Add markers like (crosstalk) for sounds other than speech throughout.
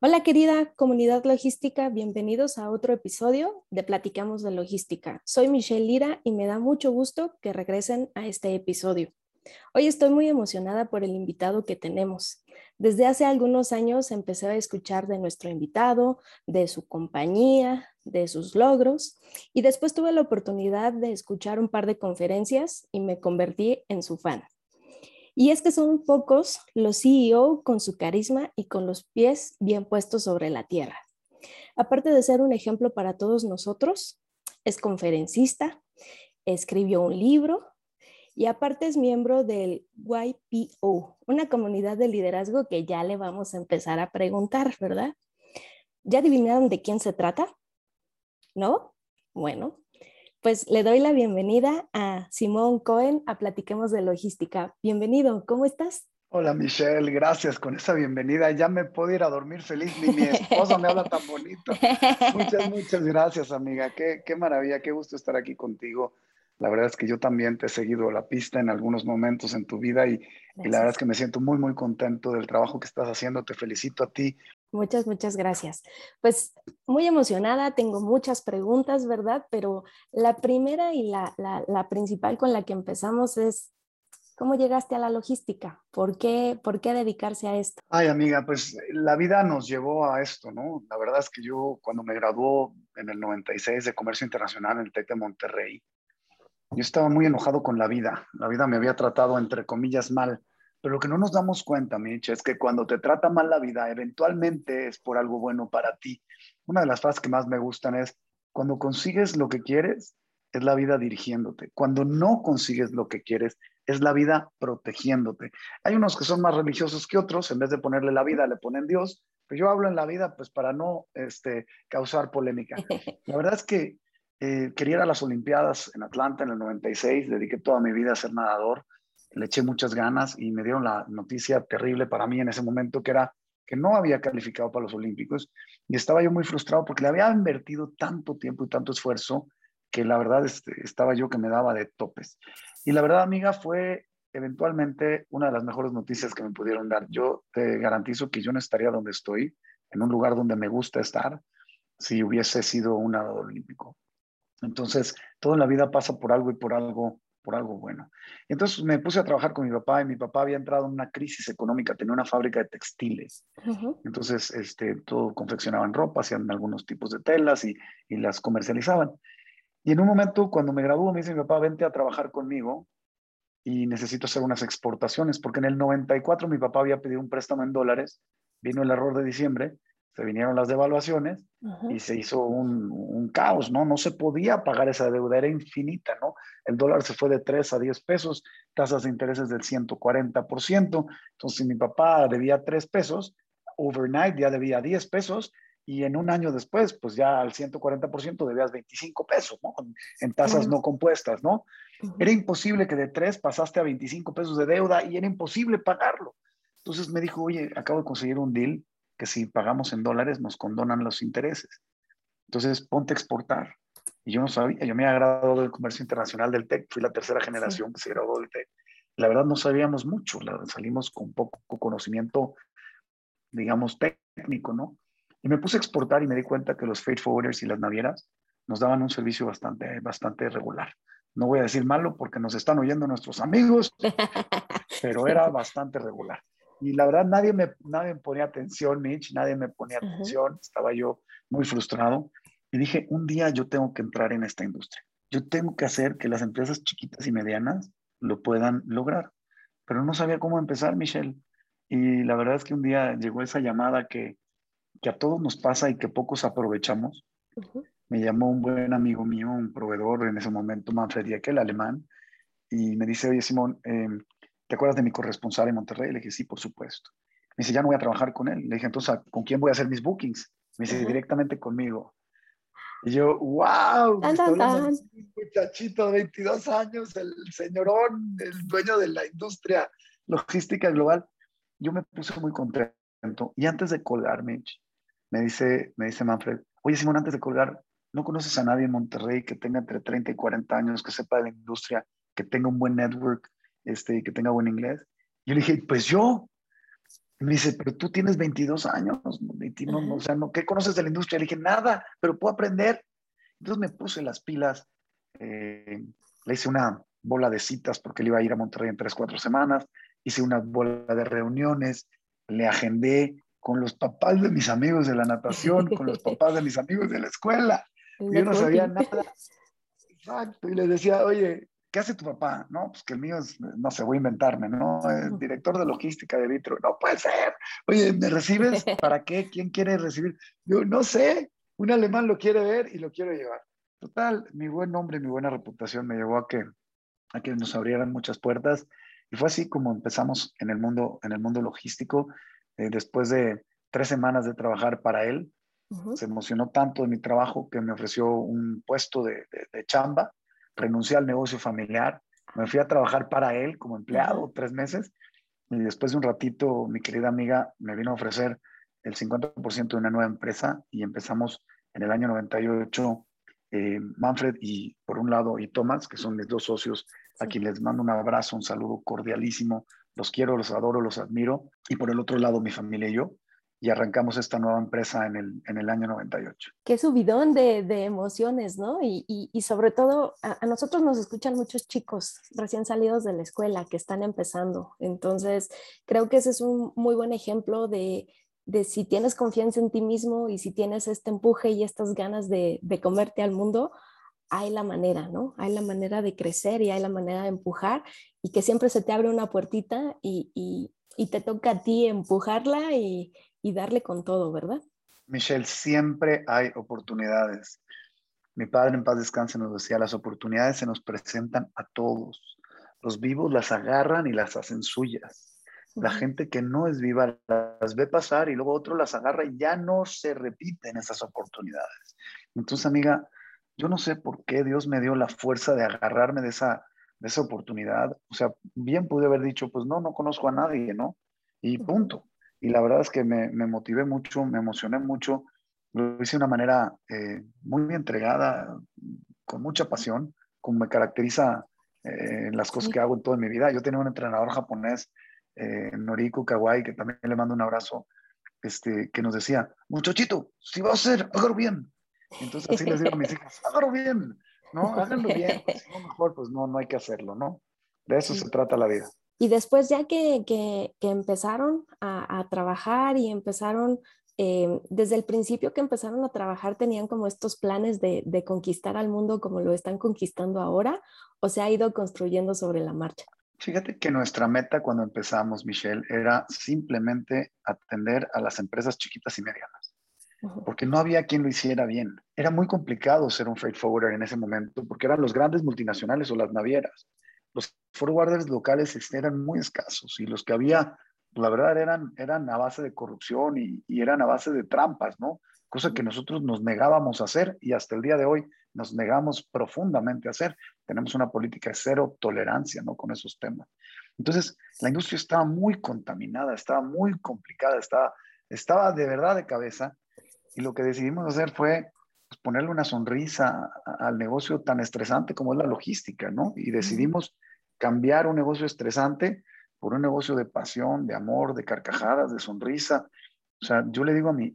Hola querida comunidad logística, bienvenidos a otro episodio de Platicamos de Logística. Soy Michelle Lira y me da mucho gusto que regresen a este episodio. Hoy estoy muy emocionada por el invitado que tenemos. Desde hace algunos años empecé a escuchar de nuestro invitado, de su compañía, de sus logros y después tuve la oportunidad de escuchar un par de conferencias y me convertí en su fan. Y es que son pocos los CEO con su carisma y con los pies bien puestos sobre la tierra. Aparte de ser un ejemplo para todos nosotros, es conferencista, escribió un libro y aparte es miembro del YPO, una comunidad de liderazgo que ya le vamos a empezar a preguntar, ¿verdad? ¿Ya adivinaron de quién se trata? ¿No? Bueno, pues le doy la bienvenida a Simón Cohen a Platiquemos de Logística. Bienvenido, ¿cómo estás? Hola Michelle, gracias con esa bienvenida. Ya me puedo ir a dormir feliz, ni mi esposo me habla tan bonito. (laughs) Muchas, muchas gracias amiga, qué, qué maravilla, qué gusto estar aquí contigo. La verdad es que yo también te he seguido la pista en algunos momentos en tu vida y, y, la verdad es que me siento muy, muy contento del trabajo que estás haciendo. Te felicito a ti Muchas, muchas gracias. Pues muy emocionada, tengo muchas preguntas, ¿verdad? Pero la primera y la, la, principal con la que empezamos es, ¿cómo llegaste a la logística? ¿Por qué, ¿Por qué dedicarse a esto? Ay, amiga, pues la vida nos llevó a esto, ¿no? La verdad es que yo cuando me graduó en el 96 de Comercio Internacional en el TEC de Monterrey, yo estaba muy enojado con la vida. La vida me había tratado, entre comillas, mal pero lo que no nos damos cuenta, Mitch, es que cuando te trata mal la vida, eventualmente es por algo bueno para ti. Una de las frases que más me gustan es, cuando consigues lo que quieres, es la vida dirigiéndote. Cuando no consigues lo que quieres, es la vida protegiéndote. Hay unos que son más religiosos que otros, en vez de ponerle la vida, le ponen Dios, pero yo hablo en la vida pues para no este, causar polémica. (laughs) La verdad es que eh, quería ir a las Olimpiadas en Atlanta en el 96, dediqué toda mi vida a ser nadador le eché muchas ganas y me dieron la noticia terrible para mí en ese momento que era que no había calificado para los Olímpicos y estaba yo muy frustrado porque le había invertido tanto tiempo y tanto esfuerzo que la verdad este, estaba yo que me daba de topes. Y la verdad, amiga, fue eventualmente una de las mejores noticias que me pudieron dar. Yo te garantizo que yo no estaría donde estoy, en un lugar donde me gusta estar, si hubiese sido un nadador olímpico. Entonces, toda la vida pasa por algo y por algo por algo bueno. Entonces me puse a trabajar con mi papá y mi papá había entrado en una crisis económica, tenía una fábrica de textiles. Entonces, este, todo confeccionaban ropa, hacían algunos tipos de telas y, y, las comercializaban. Y en un momento, cuando me graduó, me dice mi papá, vente a trabajar conmigo y necesito hacer unas exportaciones, porque en el 94 mi papá había pedido un préstamo en dólares, vino el error de diciembre se vinieron las devaluaciones y se hizo un, un, caos, ¿no? No se podía pagar esa deuda, era infinita, ¿no? El dólar se fue de 3 a 10 pesos, tasas de intereses del 140%, entonces mi papá debía 3 pesos, overnight ya debía 10 pesos y en un año después, pues ya al 140% debías 25 pesos, ¿no? En tasas no compuestas, ¿no? Era imposible que de 3 pasaste a 25 pesos de deuda y era imposible pagarlo. Entonces me dijo, oye, acabo de conseguir un deal que si pagamos en dólares nos condonan los intereses. Entonces, ponte a exportar. Y yo no sabía, yo me había graduado del comercio internacional del TEC, fui la tercera generación que se graduó del TEC. La verdad no sabíamos mucho, salimos con poco conocimiento, digamos, técnico, ¿no? Y me puse a exportar y me di cuenta que los freight forwarders y las navieras nos daban un servicio bastante, bastante regular. No voy a decir malo porque nos están oyendo nuestros amigos, (laughs) pero era bastante regular. Y la verdad, nadie me, nadie me ponía atención, Mitch, nadie me ponía atención. Estaba yo muy frustrado. Y dije, un día yo tengo que entrar en esta industria. Yo tengo que hacer que las empresas chiquitas y medianas lo puedan lograr. Pero no sabía cómo empezar, Michelle. Y la verdad es que un día llegó esa llamada que, que a todos nos pasa y que pocos aprovechamos. Me llamó un buen amigo mío, un proveedor en ese momento, Manfred Diekel, alemán, y me dice, oye, Simón, eh, ¿te acuerdas de mi corresponsal en Monterrey? Le dije, sí, por supuesto. Me dice, ya no voy a trabajar con él. Le dije, entonces, ¿con quién voy a hacer mis bookings? Me dice, directamente conmigo. Y yo, wow, muchachito de 22 años, el señorón, el dueño de la industria logística global. Yo me puse muy contento. Y antes de colgar, Mitch, me dice, me dice Manfred, oye Simón, antes de colgar, ¿no conoces a nadie en Monterrey que tenga entre 30 y 40 años, que sepa de la industria, que tenga un buen network, este, que tenga buen inglés? Yo le dije, pues yo. me dice, pero tú tienes 22 años, no, o sea, no, ¿qué conoces de la industria? Le dije, nada, pero puedo aprender. Entonces me puse las pilas, eh, le hice una bola de citas porque él iba a ir a Monterrey en tres, cuatro semanas, hice una bola de reuniones, le agendé con los papás de mis amigos de la natación, con los (laughs) papás de mis amigos de la escuela. Yo no sabía nada. Exacto. Y les decía, oye, ¿qué hace tu papá? No, pues que el mío es, no sé, voy a inventarme, ¿no? El director de logística de Vitro. No puede ser. Oye, ¿me recibes? (laughs) ¿Para qué? ¿Quién quiere recibir? Yo no sé. Un alemán lo quiere ver y lo quiero llevar. Total, mi buen nombre, mi buena reputación me llevó a que, a que nos abrieran muchas puertas. Y fue así como empezamos en el mundo, en el mundo logístico. Eh, después de tres semanas de trabajar para él, se emocionó tanto de mi trabajo que me ofreció un puesto de, chamba, renuncié al negocio familiar, me fui a trabajar para él como empleado tres meses y después de un ratito mi querida amiga me vino a ofrecer el 50% de una nueva empresa y empezamos en el año 98 eh, Manfred y por un lado y Thomas, que son mis dos socios, a quienes les mando un abrazo, un saludo cordialísimo, los quiero, los adoro, los admiro, y por el otro lado mi familia y yo, y arrancamos esta nueva empresa en el, en el año 98. Qué subidón de, de emociones, ¿no? Y, y, sobre todo, a, nosotros nos escuchan muchos chicos recién salidos de la escuela que están empezando. Entonces, creo que ese es un muy buen ejemplo de, de si tienes confianza en ti mismo y si tienes este empuje y estas ganas de, de comerte al mundo, hay la manera, ¿no? Hay la manera de crecer y hay la manera de empujar y que siempre se te abre una puertita y, y, y te toca a ti empujarla y, y darle con todo, ¿verdad? Michelle, siempre hay oportunidades. Mi padre en paz descanse nos decía, las oportunidades se nos presentan a todos. Los vivos las agarran y las hacen suyas. La gente que no es viva las ve pasar y luego otro las agarra y ya no se repiten esas oportunidades. Entonces, amiga, yo no sé por qué Dios me dio la fuerza de agarrarme de esa, de esa oportunidad. O sea, bien pude haber dicho, pues no, no conozco a nadie, ¿no? Y punto y la verdad es que me, me motivé mucho, me emocioné mucho, lo hice de una manera eh, muy entregada, con mucha pasión, como me caracteriza eh, las cosas que hago en toda mi vida. Yo tenía un entrenador japonés, eh, Noriko Kawai, que también le mando un abrazo, este, que nos decía, muchachito, si va a hacer, hágalo bien. Entonces así les digo a mis (laughs) hijas, hágalo bien, ¿no? Háganlo bien, (laughs) si no mejor, pues no, no hay que hacerlo, ¿no? De eso se trata la vida. Y después ya que, que, empezaron a, a, trabajar y empezaron, eh, desde el principio que empezaron a trabajar, tenían como estos planes de, de, conquistar al mundo como lo están conquistando ahora, o se ha ido construyendo sobre la marcha. Fíjate que nuestra meta cuando empezamos, Michelle, era simplemente atender a las empresas chiquitas y medianas, porque no había quien lo hiciera bien. Era muy complicado ser un freight forwarder en ese momento, porque eran los grandes multinacionales o las navieras los forwarders locales eran muy escasos y los que había, la verdad, eran, eran a base de corrupción y, eran a base de trampas, ¿no? Cosa que nosotros nos negábamos a hacer y hasta el día de hoy nos negamos profundamente a hacer. Tenemos una política de cero tolerancia, ¿no? Con esos temas. Entonces, la industria estaba muy contaminada, estaba muy complicada, estaba, estaba de verdad de cabeza y lo que decidimos hacer fue pues, ponerle una sonrisa al negocio tan estresante como es la logística, ¿no? Y decidimos cambiar un negocio estresante por un negocio de pasión, de amor, de carcajadas, de sonrisa. O sea, yo le digo a, mi,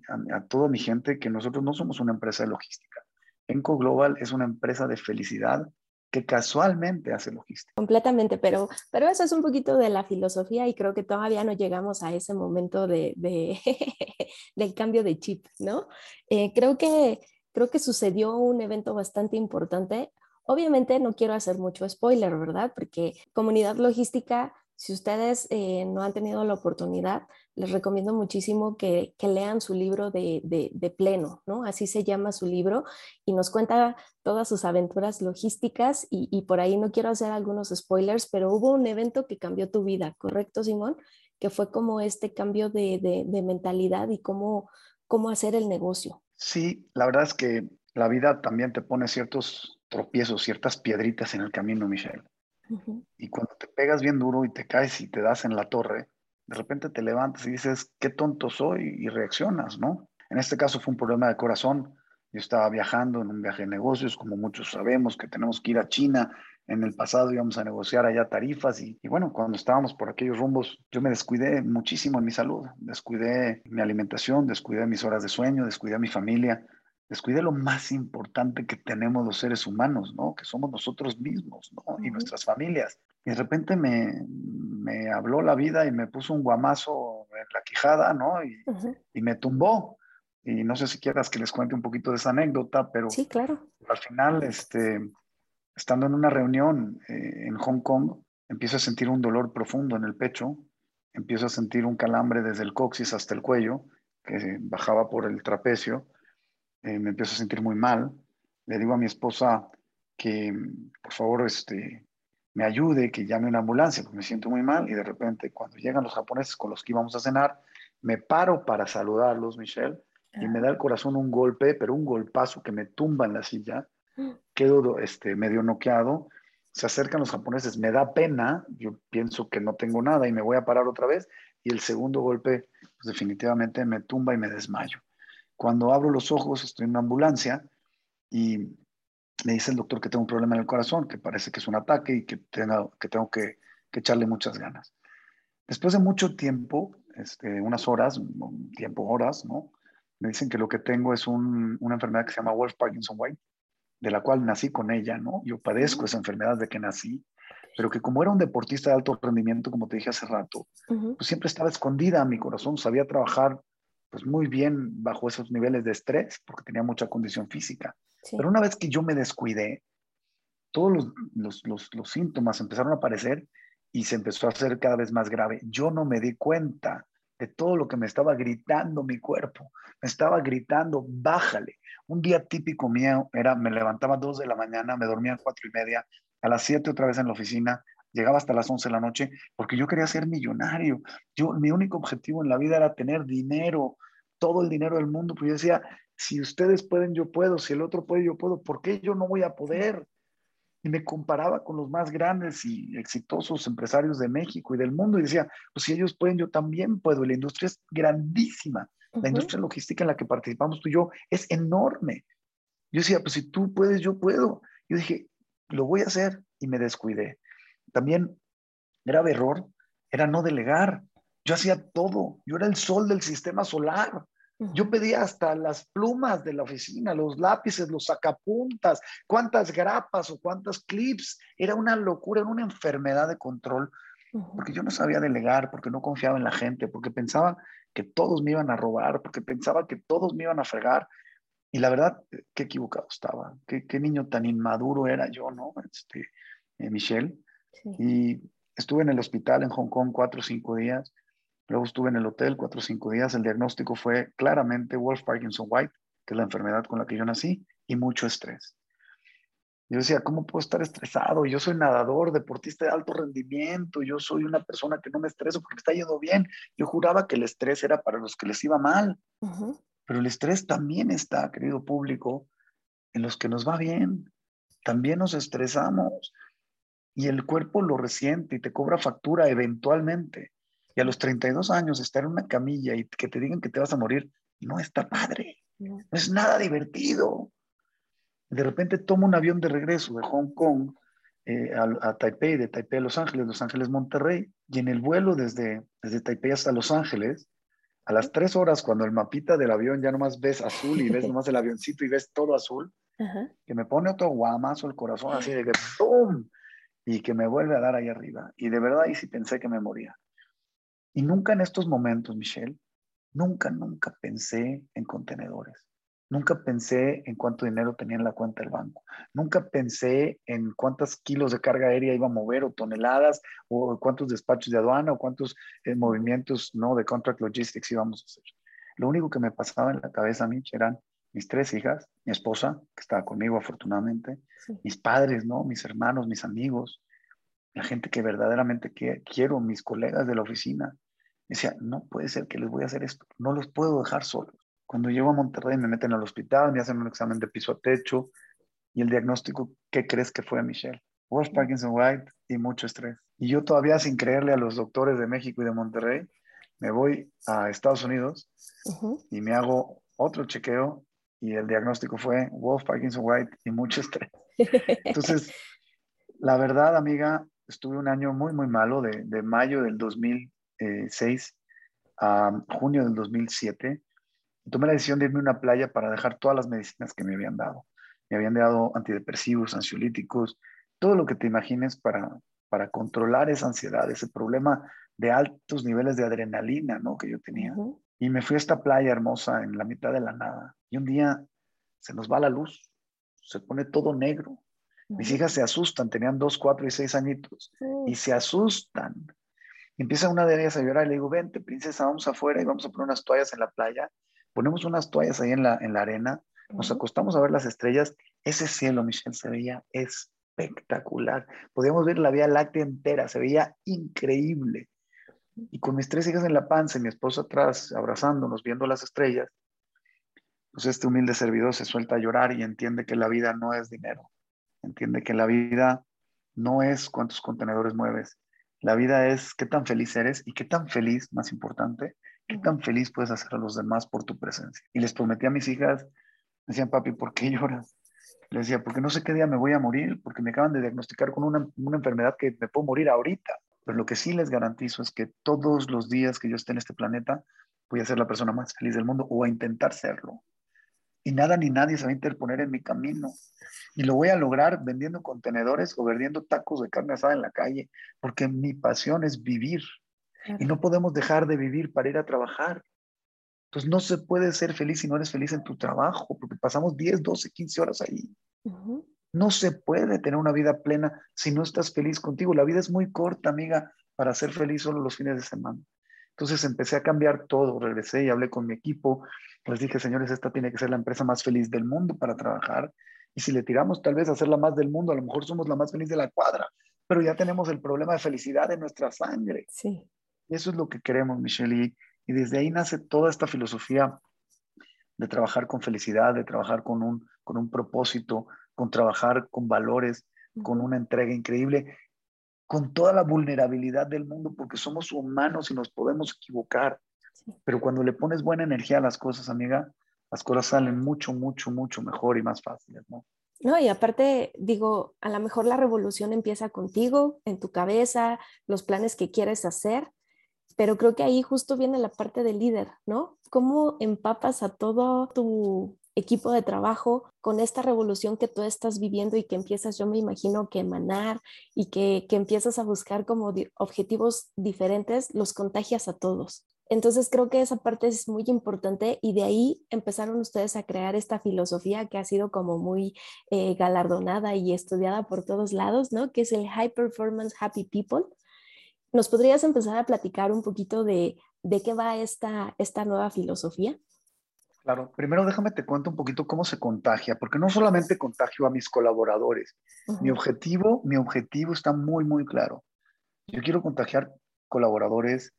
toda mi gente que nosotros no somos una empresa de logística. Enco Global es una empresa de felicidad que casualmente hace logística. Completamente, pero, pero eso es un poquito de la filosofía y creo que todavía no llegamos a ese momento de, de (laughs) del cambio de chip, ¿no? Eh, creo, que, creo que sucedió un evento bastante importante Obviamente no quiero hacer mucho spoiler, ¿verdad? Porque comunidad logística, si ustedes eh, no han tenido la oportunidad, les recomiendo muchísimo que, lean su libro de, pleno, ¿no? Así se llama su libro y nos cuenta todas sus aventuras logísticas y, y por ahí no quiero hacer algunos spoilers, pero hubo un evento que cambió tu vida, ¿correcto, Simón? Que fue como este cambio de, mentalidad y cómo, cómo hacer el negocio. Sí, la verdad es que la vida también te pone ciertos tropiezos, ciertas piedritas en el camino, Michelle. Y cuando te pegas bien duro y te caes y te das en la torre, de repente te levantas y dices, qué tonto soy y reaccionas, ¿no? En este caso fue un problema de corazón. Yo estaba viajando en un viaje de negocios, como muchos sabemos que tenemos que ir a China. En el pasado íbamos a negociar allá tarifas y, y bueno, cuando estábamos por aquellos rumbos, yo me descuidé muchísimo en mi salud, descuidé mi alimentación, descuidé mis horas de sueño, descuidé a mi familia, descuidé lo más importante que tenemos los seres humanos, ¿no? Que somos nosotros mismos, ¿no? Y nuestras familias. Y de repente me, me, habló la vida y me puso un guamazo en la quijada, ¿no? Y, y, me tumbó. Y no sé si quieras que les cuente un poquito de esa anécdota, pero sí, claro. al final, este, estando en una reunión eh, en Hong Kong, empiezo a sentir un dolor profundo en el pecho, empiezo a sentir un calambre desde el coxis hasta el cuello, que bajaba por el trapecio, eh, me empiezo a sentir muy mal. Le digo a mi esposa que por favor este, me ayude, que llame una ambulancia, porque me siento muy mal. Y de repente, cuando llegan los japoneses con los que íbamos a cenar, me paro para saludarlos, Michelle, y me da el corazón un golpe, pero un golpazo que me tumba en la silla. Quedo este, medio noqueado. Se acercan los japoneses, me da pena, yo pienso que no tengo nada y me voy a parar otra vez. Y el segundo golpe, pues definitivamente me tumba y me desmayo. Cuando abro los ojos, estoy en una ambulancia y me dice el doctor que tengo un problema en el corazón, que parece que es un ataque y que, que tengo que, echarle muchas ganas. Después de mucho tiempo, este, unas horas, tiempo, horas, ¿no? Me dicen que lo que tengo es una enfermedad que se llama Wolf Parkinson White, de la cual nací con ella, ¿no? Yo padezco esa enfermedad de que nací, pero que como era un deportista de alto rendimiento, como te dije hace rato, pues siempre estaba escondida mi corazón, sabía trabajar pues muy bien bajo esos niveles de estrés porque tenía mucha condición física. Pero una vez que yo me descuidé, todos los, los, los, síntomas empezaron a aparecer y se empezó a hacer cada vez más grave. Yo no me di cuenta de todo lo que me estaba gritando mi cuerpo. Me estaba gritando, bájale. Un día típico mío era, me levantaba a dos de la mañana, me dormía a cuatro y media, a las siete otra vez en la oficina, llegaba hasta las once de la noche, porque yo quería ser millonario. Yo, mi único objetivo en la vida era tener dinero, todo el dinero del mundo, pues yo decía, si ustedes pueden, yo puedo, si el otro puede, yo puedo, ¿por qué yo no voy a poder? Y me comparaba con los más grandes y exitosos empresarios de México y del mundo y decía, pues si ellos pueden, yo también puedo. La industria es grandísima. La industria logística en la que participamos tú y yo es enorme. Yo decía, pues si tú puedes, yo puedo. Yo dije, lo voy a hacer y me descuidé. También, grave error, era no delegar. Yo hacía todo. Yo era el sol del sistema solar. Yo pedía hasta las plumas de la oficina, los lápices, los sacapuntas, cuántas grapas o cuántas clips. Era una locura, era una enfermedad de control, porque yo no sabía delegar, porque no confiaba en la gente, porque pensaba que todos me iban a robar, porque pensaba que todos me iban a fregar. Y la verdad, qué equivocado estaba, qué, qué niño tan inmaduro era yo, ¿no? Este, eh, Michelle. Y estuve en el hospital en Hong Kong cuatro o cinco días Luego estuve en el hotel cuatro o cinco días. El diagnóstico fue claramente Wolf Parkinson White, que es la enfermedad con la que yo nací, y mucho estrés. Yo decía, ¿cómo puedo estar estresado? Yo soy nadador, deportista de alto rendimiento, yo soy una persona que no me estreso porque está yendo bien. Yo juraba que el estrés era para los que les iba mal, pero el estrés también está, querido público, en los que nos va bien. También nos estresamos y el cuerpo lo resiente y te cobra factura eventualmente. Y a los 32 años estar en una camilla y que te digan que te vas a morir, no está padre. No, es nada divertido. De repente tomo un avión de regreso de Hong Kong eh, a, Taipei, de Taipei a Los Ángeles, Los Ángeles Monterrey, y en el vuelo desde, desde Taipei hasta Los Ángeles, a las tres horas, cuando el mapita del avión ya nomás ves azul y ves (laughs) nomás el avioncito y ves todo azul, que me pone otro guamazo el corazón así de que ¡pum! Y que me vuelve a dar ahí arriba. Y de verdad ahí sí pensé que me moría. Y nunca en estos momentos, Michelle, nunca, nunca pensé en contenedores. Nunca pensé en cuánto dinero tenía en la cuenta del banco. Nunca pensé en cuántos kilos de carga aérea iba a mover o toneladas o cuántos despachos de aduana o cuántos eh, movimientos no de contract logistics íbamos a hacer. Lo único que me pasaba en la cabeza, Mitch, eran mis tres hijas, mi esposa, que estaba conmigo afortunadamente, mis padres, ¿no? Mis hermanos, mis amigos, la gente que verdaderamente quiero, mis colegas de la oficina. Decía, no puede ser que les voy a hacer esto, no los puedo dejar solos. Cuando llego a Monterrey me meten al hospital, me hacen un examen de piso a techo y el diagnóstico, ¿qué crees que fue, Michelle? Wolf Parkinson White y mucho estrés. Y yo todavía sin creerle a los doctores de México y de Monterrey, me voy a Estados Unidos y me hago otro chequeo y el diagnóstico fue Wolf Parkinson White y mucho estrés. (laughs) Entonces, la verdad, amiga, estuve un año muy, muy malo, de, de mayo del 2006 a junio del 2007. tomé la decisión de irme a una playa para dejar todas las medicinas que me habían dado. Me habían dado antidepresivos, ansiolíticos, todo lo que te imagines para, para controlar esa ansiedad, ese problema de altos niveles de adrenalina ¿no? que yo tenía. Y me fui a esta playa hermosa en la mitad de la nada. Y un día se nos va la luz, se pone todo negro. Mis hijas se asustan, tenían dos, cuatro y seis añitos, y se asustan. empieza una de ellas a llorar y le digo, vente, princesa, vamos afuera y vamos a poner unas toallas en la playa. Ponemos unas toallas ahí en la, en la arena, nos acostamos a ver las estrellas. Ese cielo, Michelle, se veía espectacular. Podíamos ver la Vía Láctea entera, se veía increíble. Y con mis tres hijas en la panza y mi esposo atrás, abrazándonos, viendo las estrellas, pues este humilde servidor se suelta a llorar y entiende que la vida no es dinero. Entiende que la vida no es cuántos contenedores mueves. La vida es qué tan feliz eres y qué tan feliz, más importante, qué tan feliz puedes hacer a los demás por tu presencia. Y les prometí a mis hijas, decían, papi, ¿por qué lloras? Les decía, porque no sé qué día me voy a morir, porque me acaban de diagnosticar con una, una enfermedad que me puedo morir ahorita. Pero lo que sí les garantizo es que todos los días que yo esté en este planeta, voy a ser la persona más feliz del mundo o a intentar serlo. Y nada ni nadie se va a interponer en mi camino. Y lo voy a lograr vendiendo contenedores o vendiendo tacos de carne asada en la calle, porque mi pasión es vivir. Y no podemos dejar de vivir para ir a trabajar. Entonces no se puede ser feliz si no eres feliz en tu trabajo, porque pasamos 10, 12, 15 horas ahí. No se puede tener una vida plena si no estás feliz contigo. La vida es muy corta, amiga, para ser feliz solo los fines de semana. Entonces empecé a cambiar todo, regresé y hablé con mi equipo. Les dije, señores, esta tiene que ser la empresa más feliz del mundo para trabajar. Y si le tiramos tal vez a ser la más del mundo, a lo mejor somos la más feliz de la cuadra, pero ya tenemos el problema de felicidad en nuestra sangre. Sí. Eso es lo que queremos, Michelle. Y, y desde ahí nace toda esta filosofía de trabajar con felicidad, de trabajar con un, con un propósito, con trabajar con valores, con una entrega increíble, con toda la vulnerabilidad del mundo, porque somos humanos y nos podemos equivocar. Pero cuando le pones buena energía a las cosas, amiga, las cosas salen mucho, mucho, mucho mejor y más fáciles, ¿no? No, y aparte, digo, a lo mejor la revolución empieza contigo, en tu cabeza, los planes que quieres hacer, pero creo que ahí justo viene la parte del líder, ¿no? ¿Cómo empapas a todo tu equipo de trabajo con esta revolución que tú estás viviendo y que empiezas, yo me imagino, que emanar y que, que empiezas a buscar como objetivos diferentes, los contagias a todos. Entonces creo que esa parte es muy importante y de ahí empezaron ustedes a crear esta filosofía que ha sido como muy eh, galardonada y estudiada por todos lados, ¿no? Que es el High Performance Happy People. ¿Nos podrías empezar a platicar un poquito de, de qué va esta, esta nueva filosofía? Claro, primero déjame te cuento un poquito cómo se contagia, porque no solamente contagio a mis colaboradores. Mi objetivo, mi objetivo está muy, muy claro. Yo quiero contagiar colaboradores,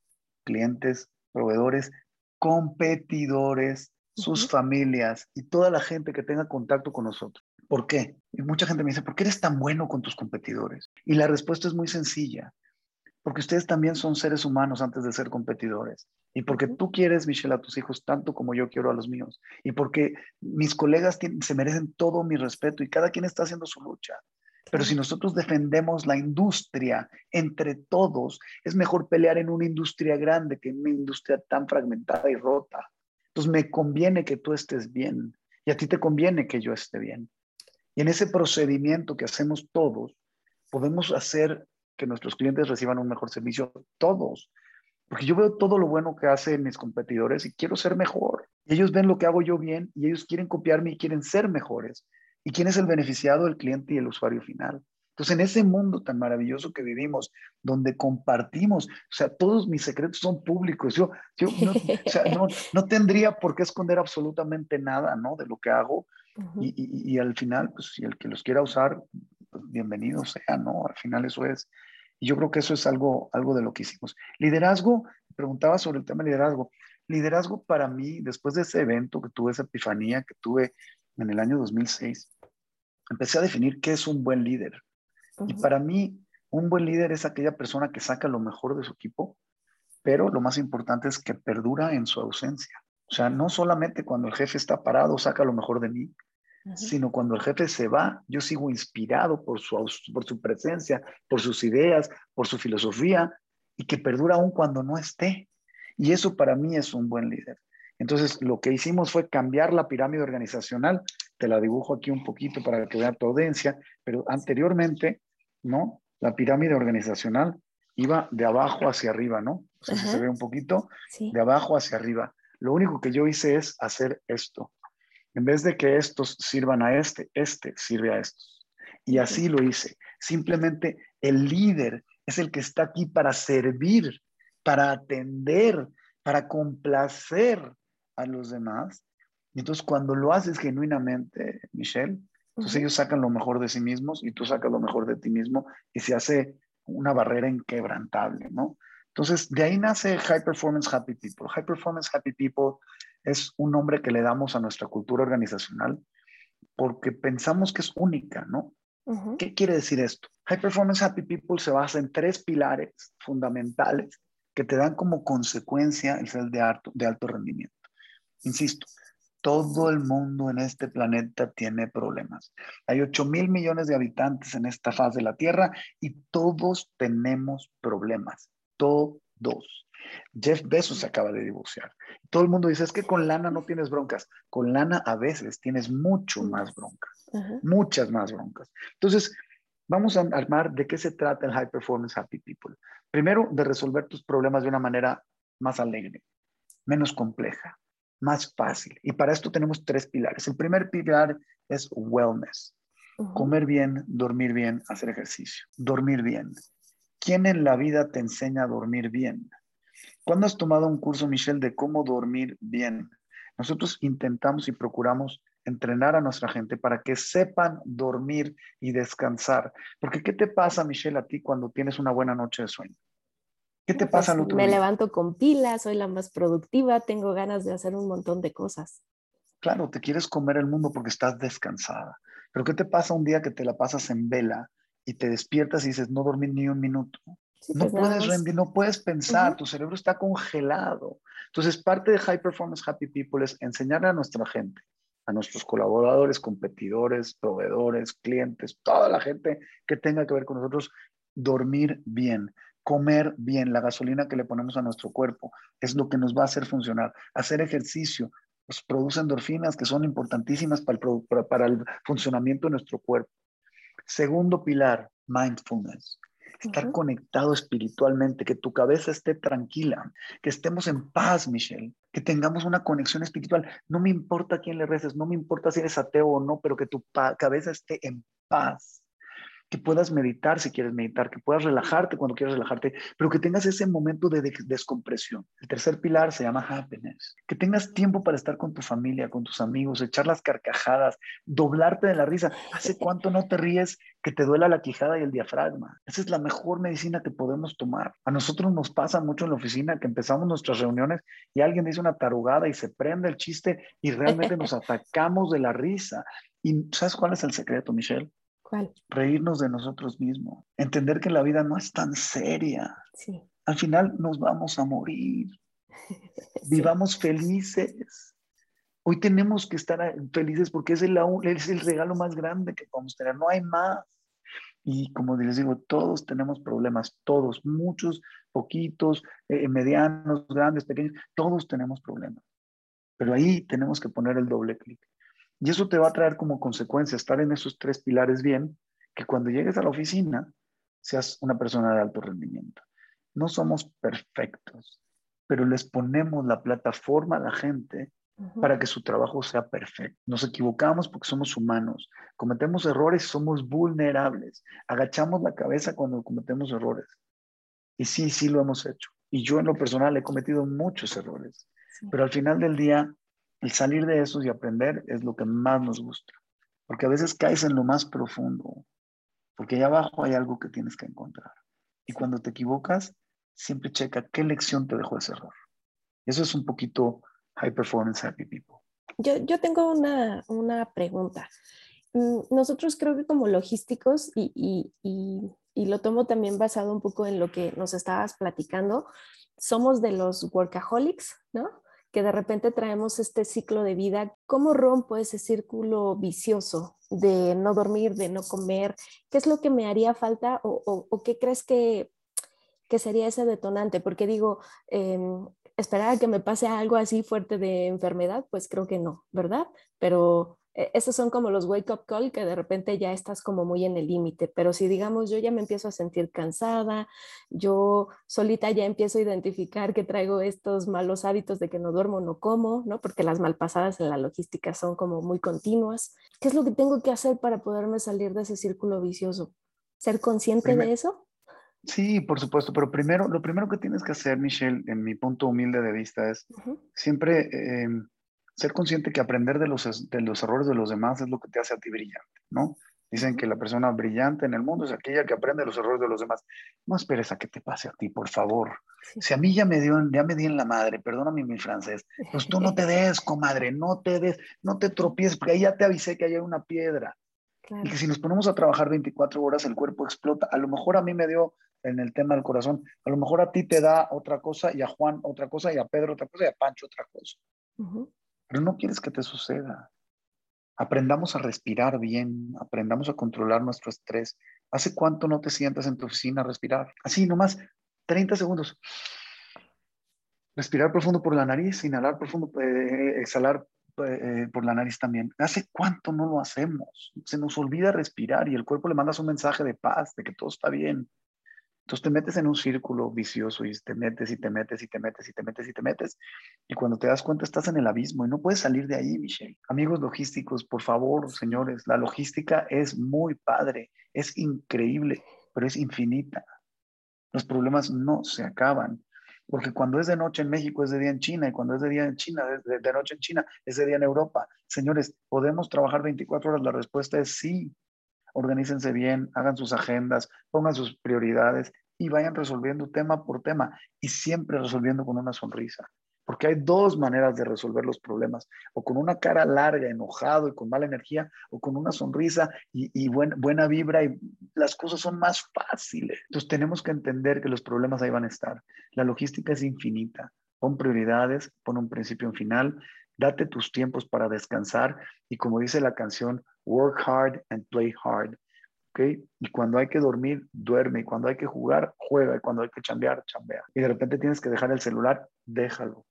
clientes, proveedores, competidores, sus familias y toda la gente que tenga contacto con nosotros. ¿Por qué? Y mucha gente me dice, ¿por qué eres tan bueno con tus competidores? Y la respuesta es muy sencilla porque ustedes también son seres humanos antes de ser competidores. Y porque tú quieres, Michelle, a tus hijos tanto como yo quiero a los míos. Y porque mis colegas se merecen todo mi respeto y cada quien está haciendo su lucha. Pero si nosotros defendemos la industria entre todos, es mejor pelear en una industria grande que en una industria tan fragmentada y rota. Entonces me conviene que tú estés bien y a ti te conviene que yo esté bien. Y en ese procedimiento que hacemos todos, podemos hacer que nuestros clientes reciban un mejor servicio, todos. Porque yo veo todo lo bueno que hacen mis competidores y quiero ser mejor. Y ellos ven lo que hago yo bien y ellos quieren copiarme y quieren ser mejores. ¿Y quién es el beneficiado? El cliente y el usuario final. Entonces, en ese mundo tan maravilloso que vivimos, donde compartimos, o sea, todos mis secretos son públicos. Yo, yo no, o sea, no, no, tendría por qué esconder absolutamente nada, ¿no? De lo que hago. y, y, y, al final, pues, si el que los quiera usar, bienvenido sea, ¿no? Al final eso es. Y yo creo que eso es algo, algo de lo que hicimos. Liderazgo, preguntaba sobre el tema de liderazgo. liderazgo para mí, después de ese evento que tuve, esa epifanía que tuve en el año 2006, empecé a definir qué es un buen líder. Y para mí, un buen líder es aquella persona que saca lo mejor de su equipo, pero lo más importante es que perdura en su ausencia. O sea, no solamente cuando el jefe está parado saca lo mejor de mí, sino cuando el jefe se va, yo sigo inspirado por su, por su presencia, por sus ideas, por su filosofía, y que perdura aún cuando no esté. Y eso para mí es un buen líder. Entonces, lo que hicimos fue cambiar la pirámide organizacional. Te la dibujo aquí un poquito para que vea tu audiencia, pero anteriormente, ¿no? La pirámide organizacional iba de abajo hacia arriba, ¿no? si se ve un poquito, de abajo hacia arriba. Lo único que yo hice es hacer esto. En vez de que estos sirvan a este, este sirve a estos. Y así lo hice. Simplemente el líder es el que está aquí para servir, para atender, para complacer a los demás. Y entonces cuando lo haces genuinamente, Michelle, entonces ellos sacan lo mejor de sí mismos y tú sacas lo mejor de ti mismo y se hace una barrera inquebrantable, ¿no? Entonces, de ahí nace High Performance Happy People. High Performance Happy People es un nombre que le damos a nuestra cultura organizacional porque pensamos que es única, ¿no? ¿Qué quiere decir esto? High Performance Happy People se basa en tres pilares fundamentales que te dan como consecuencia el ser de alto, de alto rendimiento. Insisto, todo el mundo en este planeta tiene problemas. Hay 8 mil millones de habitantes en esta faz de la Tierra y todos tenemos problemas. Todos. Jeff Bezos se acaba de divorciar. Todo el mundo dice, es que con lana no tienes broncas. Con lana a veces tienes mucho más broncas, muchas más broncas. Entonces, vamos a armar de qué se trata el High Performance Happy People. Primero, de resolver tus problemas de una manera más alegre, menos compleja, más fácil. Y para esto tenemos tres pilares. El primer pilar es wellness. Comer bien, dormir bien, hacer ejercicio. Dormir bien. ¿Quién en la vida te enseña a dormir bien? ¿Cuándo has tomado un curso, Michelle, de cómo dormir bien? Nosotros intentamos y procuramos entrenar a nuestra gente para que sepan dormir y descansar. Porque ¿qué te pasa, Michelle, a ti cuando tienes una buena noche de sueño? ¿Qué te pasa al otro Me levanto con pilas, soy la más productiva, tengo ganas de hacer un montón de cosas. Claro, te quieres comer el mundo porque estás descansada. Pero ¿qué te pasa un día que te la pasas en vela y te despiertas y dices, no dormí ni un minuto? No pues puedes rendir, no puedes pensar, tu cerebro está congelado. Entonces, parte de High Performance Happy People es enseñarle a nuestra gente, a nuestros colaboradores, competidores, proveedores, clientes, toda la gente que tenga que ver con nosotros, dormir bien, comer bien, la gasolina que le ponemos a nuestro cuerpo, es lo que nos va a hacer funcionar. Hacer ejercicio, nos produce endorfinas que son importantísimas para el, para el funcionamiento de nuestro cuerpo. Segundo pilar, mindfulness estar conectado espiritualmente, que tu cabeza esté tranquila, que estemos en paz, Michelle, que tengamos una conexión espiritual. No me importa quién le reces, no me importa si eres ateo o no, pero que tu cabeza esté en paz que puedas meditar si quieres meditar, que puedas relajarte cuando quieras relajarte, pero que tengas ese momento de descompresión. El tercer pilar se llama happiness, que tengas tiempo para estar con tu familia, con tus amigos, echar las carcajadas, doblarte de la risa. ¿Hace cuánto no te ríes que te duela la quijada y el diafragma? Esa es la mejor medicina que podemos tomar. A nosotros nos pasa mucho en la oficina que empezamos nuestras reuniones y alguien dice una tarugada y se prende el chiste y realmente nos (laughs) atacamos de la risa. ¿Y sabes cuál es el secreto, Michelle? Reírnos de nosotros mismos. Entender que la vida no es tan seria. Sí. Al final nos vamos a morir. (laughs) Vivamos felices. Hoy tenemos que estar felices porque es el, es el regalo más grande que podemos tener. No hay más. Y como les digo, todos tenemos problemas, todos, muchos, poquitos, eh, medianos, grandes, pequeños, todos tenemos problemas. Pero ahí tenemos que poner el doble clic. Y eso te va a traer como consecuencia estar en esos tres pilares bien, que cuando llegues a la oficina seas una persona de alto rendimiento. No somos perfectos, pero les ponemos la plataforma a la gente para que su trabajo sea perfecto. Nos equivocamos porque somos humanos, cometemos errores somos vulnerables, agachamos la cabeza cuando cometemos errores. Y sí, sí lo hemos hecho. Y yo en lo personal he cometido muchos errores, pero al final del día el salir de esos y aprender es lo que más nos gusta, porque a veces caes en lo más profundo, porque allá abajo hay algo que tienes que encontrar. Y cuando te equivocas, siempre checa qué lección te dejó ese error. Eso es un poquito high performance happy people. Yo, yo tengo una, una pregunta. Mm, nosotros creo que como logísticos, y, y, y, y, lo tomo también basado un poco en lo que nos estabas platicando, somos de los workaholics, ¿no? Que de repente traemos este ciclo de vida. ¿Cómo rompo ese círculo vicioso de no dormir, de no comer? ¿Qué es lo que me haría falta o, o, qué crees que, que, sería ese detonante? Porque digo, eh, esperar a que me pase algo así fuerte de enfermedad, pues creo que no, ¿verdad? Pero esos son como los wake up call que de repente ya estás como muy en el límite, pero si digamos yo ya me empiezo a sentir cansada, yo solita ya empiezo a identificar que traigo estos malos hábitos de que no duermo, no como, ¿no? Porque las malpasadas en la logística son como muy continuas. ¿Qué es lo que tengo que hacer para poderme salir de ese círculo vicioso? ¿Ser consciente Primer, de eso? Sí, por supuesto, pero primero, lo primero que tienes que hacer, Michelle, en mi punto humilde de vista, es uh -huh. siempre... Eh, ser consciente que aprender de los, de los errores de los demás es lo que te hace a ti brillante, ¿no? Dicen que la persona brillante en el mundo es aquella que aprende los errores de los demás. No esperes a que te pase a ti, por favor. Si a mí ya me dio, ya me di en la madre, perdóname mi francés, pues tú no te des, comadre, no te des, no te tropieces, porque ahí ya te avisé que hay una piedra. Claro. Y que si nos ponemos a trabajar 24 horas, el cuerpo explota. A lo mejor a mí me dio en el tema del corazón, a lo mejor a ti te da otra cosa, y a Juan otra cosa, y a Pedro otra cosa, y a Pancho otra cosa. Uh -huh pero no quieres que te suceda. Aprendamos a respirar bien, aprendamos a controlar nuestro estrés. ¿Hace cuánto no te sientas en tu oficina a respirar? Así, nomás 30 segundos. Respirar profundo por la nariz, inhalar profundo, eh, exhalar eh, por la nariz también. ¿Hace cuánto no lo hacemos? Se nos olvida respirar y el cuerpo le mandas un mensaje de paz, de que todo está bien. Entonces te metes en un círculo vicioso y te metes y te metes y te metes y te metes y te metes. Y cuando te das cuenta estás en el abismo y no puedes salir de ahí, Michelle. Amigos logísticos, por favor, señores, la logística es muy padre, es increíble, pero es infinita. Los problemas no se acaban. Porque cuando es de noche en México es de día en China y cuando es de día en China, de, de noche en China, es de día en Europa. Señores, ¿podemos trabajar 24 horas? La respuesta es sí organícense bien, hagan sus agendas, pongan sus prioridades y vayan resolviendo tema por tema y siempre resolviendo con una sonrisa. Porque hay dos maneras de resolver los problemas, o con una cara larga, enojado y con mala energía, o con una sonrisa y, y buen, buena vibra y las cosas son más fáciles. Entonces tenemos que entender que los problemas ahí van a estar. La logística es infinita. Pon prioridades, pon un principio en final, date tus tiempos para descansar y como dice la canción, work hard and play hard. ¿Okay? Y cuando hay que dormir, duerme. Y cuando hay que jugar, juega. Y cuando hay que chambear, chambea. Y de repente tienes que dejar el celular, déjalo.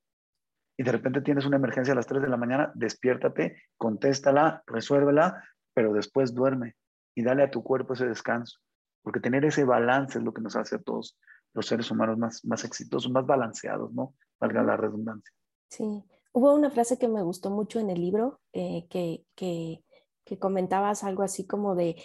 Y de repente tienes una emergencia a las 3 de la mañana, despiértate, contéstala, resuélvela, pero después duerme y dale a tu cuerpo ese descanso. Porque tener ese balance es lo que nos hace a todos los seres humanos más, más exitosos, más balanceados, ¿no? Valga la redundancia. Sí. Hubo una frase que me gustó mucho en el libro, eh, que, que, que comentabas algo así como de,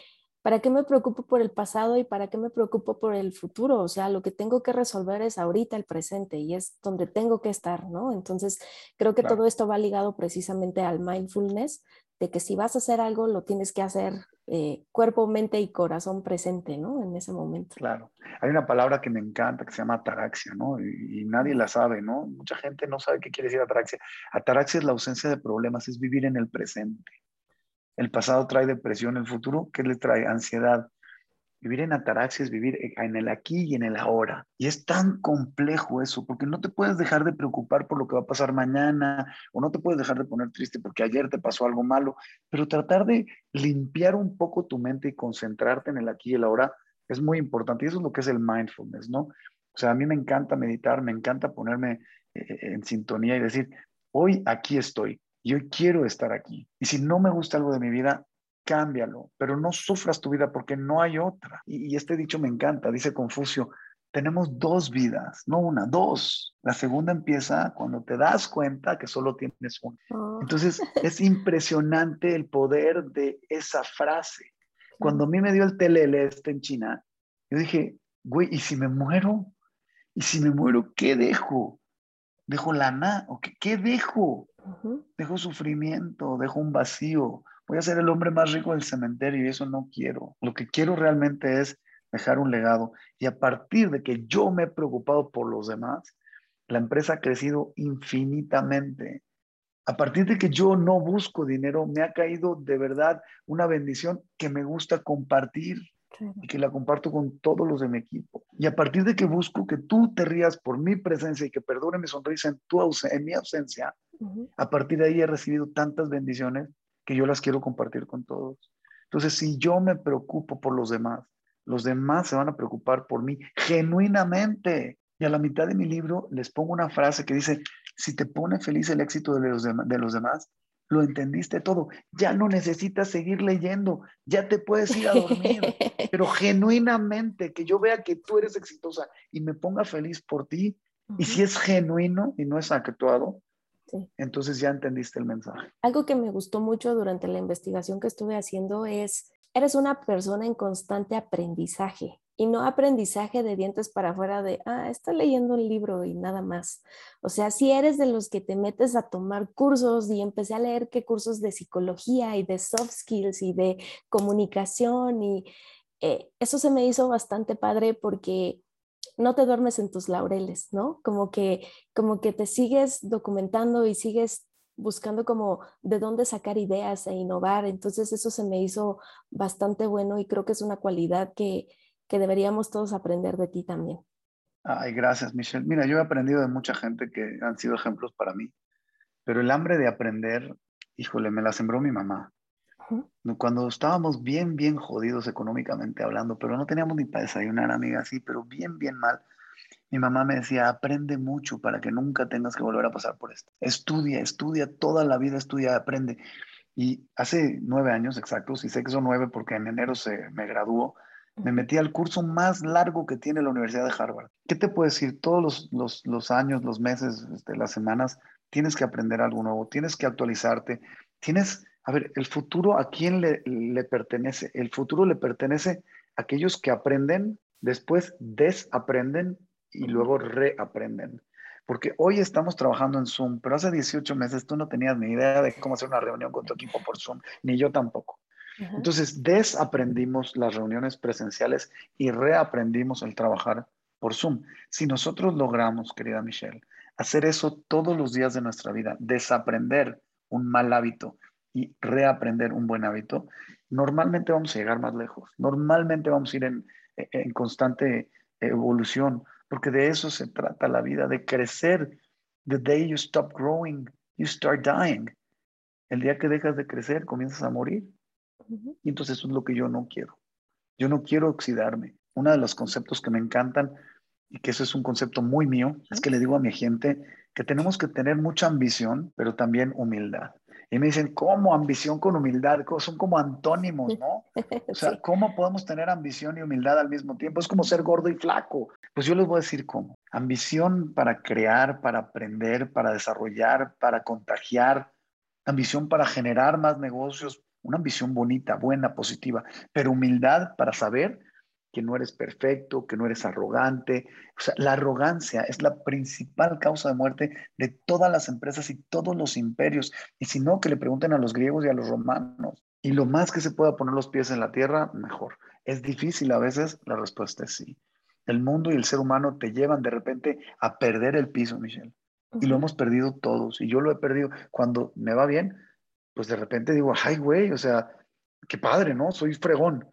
¿para qué me preocupo por el pasado y para qué me preocupo por el futuro? O sea, lo que tengo que resolver es ahorita el presente y es donde tengo que estar, ¿no? Entonces, creo que claro. todo esto va ligado precisamente al mindfulness, de que si vas a hacer algo, lo tienes que hacer eh, cuerpo, mente y corazón presente, ¿no? En ese momento. Claro. Hay una palabra que me encanta que se llama ataraxia, ¿no? Y, nadie la sabe, ¿no? Mucha gente no sabe qué quiere decir ataraxia. Ataraxia es la ausencia de problemas, es vivir en el presente. El pasado trae depresión, el futuro, ¿qué le trae? Ansiedad. Vivir en ataraxia es vivir en el aquí y en el ahora. Y es tan complejo eso, porque no te puedes dejar de preocupar por lo que va a pasar mañana, o no te puedes dejar de poner triste porque ayer te pasó algo malo, pero tratar de limpiar un poco tu mente y concentrarte en el aquí y el ahora es muy importante. Y eso es lo que es el mindfulness, ¿no? O sea, a mí me encanta meditar, me encanta ponerme en sintonía y decir, hoy aquí estoy, y hoy quiero estar aquí. Y si no me gusta algo de mi vida, cámbialo, pero no sufras tu vida porque no hay otra. Y, y, este dicho me encanta, dice Confucio, tenemos dos vidas, no una, dos. La segunda empieza cuando te das cuenta que solo tienes una. Oh. Entonces, es (laughs) impresionante el poder de esa frase. Cuando a mí me dio el telele este en China, yo dije, güey, ¿y si me muero? ¿Y si me muero, qué dejo? ¿Dejo lana? ¿O qué, qué dejo? Dejo sufrimiento, dejo un vacío, voy a ser el hombre más rico del cementerio y eso no quiero. Lo que quiero realmente es dejar un legado y a partir de que yo me he preocupado por los demás, La empresa ha crecido infinitamente. A partir de que yo no busco dinero, me ha caído de verdad una bendición que me gusta compartir y que la comparto con todos los de mi equipo. Y a partir de que busco que tú te rías por mi presencia y que perdone mi sonrisa en, tu en mi ausencia, a partir de ahí he recibido tantas bendiciones que yo las quiero compartir con todos. Entonces, si yo me preocupo por los demás, los demás se van a preocupar por mí genuinamente. Y a la mitad de mi libro les pongo una frase que dice, si te pone feliz el éxito de los, de los demás, lo entendiste todo. Ya no necesitas seguir leyendo, ya te puedes ir a dormir. (laughs) Pero genuinamente, que yo vea que tú eres exitosa y me ponga feliz por ti, y si es genuino y no es actuado, entonces ya entendiste el mensaje. Algo que me gustó mucho durante la investigación que estuve haciendo es, eres una persona en constante aprendizaje y no aprendizaje de dientes para afuera de, ah, estoy leyendo un libro y nada más. O sea, si eres de los que te metes a tomar cursos y empecé a leer qué cursos de psicología y de soft skills y de comunicación y eh, eso se me hizo bastante padre porque no te duermes en tus laureles, ¿no? Como que, como que te sigues documentando y sigues buscando como de dónde sacar ideas e innovar. Entonces eso se me hizo bastante bueno y creo que es una cualidad que, que deberíamos todos aprender de ti también. Ay, gracias, Michelle. Mira, yo he aprendido de mucha gente que han sido ejemplos para mí, pero el hambre de aprender, híjole, me la sembró mi mamá. Cuando estábamos bien, bien jodidos económicamente hablando, pero no teníamos ni para desayunar, amiga, así, pero bien, bien mal. Mi mamá me decía, aprende mucho para que nunca tengas que volver a pasar por esto. Estudia, estudia, toda la vida estudia, aprende. Y hace nueve años exactos, y sé que son nueve porque en enero se me graduó, me metí al curso más largo que tiene la Universidad de Harvard. ¿Qué te puedo decir? Todos los, años, los meses, este, las semanas, tienes que aprender algo nuevo, tienes que actualizarte, tienes, a ver, el futuro a quién le, le pertenece? El futuro le pertenece a aquellos que aprenden, después desaprenden y luego reaprenden. Porque hoy estamos trabajando en Zoom, pero hace 18 meses tú no tenías ni idea de cómo hacer una reunión con tu equipo por Zoom, ni yo tampoco. Entonces, desaprendimos las reuniones presenciales y reaprendimos el trabajar por Zoom. Si nosotros logramos, querida Michelle, hacer eso todos los días de nuestra vida, desaprender un mal hábito y reaprender un buen hábito, normalmente vamos a llegar más lejos. Normalmente vamos a ir en, en constante evolución, porque de eso se trata la vida, de crecer. The day you stop growing, you start dying. El día que dejas de crecer, comienzas a morir. Y entonces eso es lo que yo no quiero. Yo no quiero oxidarme. Uno de los conceptos que me encantan y que eso es un concepto muy mío, es que le digo a mi gente que tenemos que tener mucha ambición, pero también humildad. Y me dicen, ¿cómo ambición con humildad? Son como antónimos, ¿no? (laughs) O sea, ¿cómo podemos tener ambición y humildad al mismo tiempo? Es como ser gordo y flaco. Pues yo les voy a decir cómo. Ambición para crear, para aprender, para desarrollar, para contagiar. Ambición para generar más negocios, una ambición bonita, buena, positiva, pero humildad para saber que no eres perfecto, que no eres arrogante. O sea, la arrogancia es la principal causa de muerte de todas las empresas y todos los imperios. Y si no, que le pregunten a los griegos y a los romanos. Y lo más que se pueda poner los pies en la tierra, mejor. Es difícil a veces, la respuesta es sí. El mundo y el ser humano te llevan de repente a perder el piso, Michelle. Y lo hemos perdido todos. Y yo lo he perdido. Cuando me va bien, pues de repente digo, ay, güey, o sea, qué padre, ¿no? Soy fregón.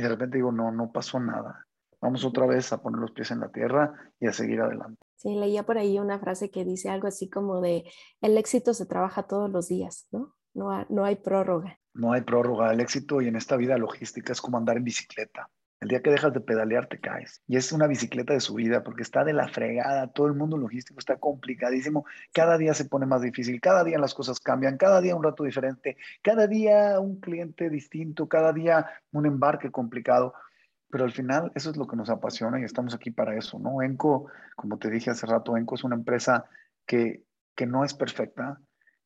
Y de repente digo, no, no pasó nada. Vamos otra vez a poner los pies en la tierra y a seguir adelante. Sí, leía por ahí una frase que dice algo así como de, el éxito se trabaja todos los días, ¿no? No, no hay prórroga. No hay prórroga. El éxito y en esta vida logística es como andar en bicicleta. El día que dejas de pedalear te caes. Y es una bicicleta de subida porque está de la fregada. Todo el mundo logístico está complicadísimo. Cada día se pone más difícil. Cada día las cosas cambian. Cada día un rato diferente. Cada día un cliente distinto. Cada día un embarque complicado. Pero al final eso es lo que nos apasiona y estamos aquí para eso, ¿no? Enco, como te dije hace rato, Enco es una empresa que, que no es perfecta,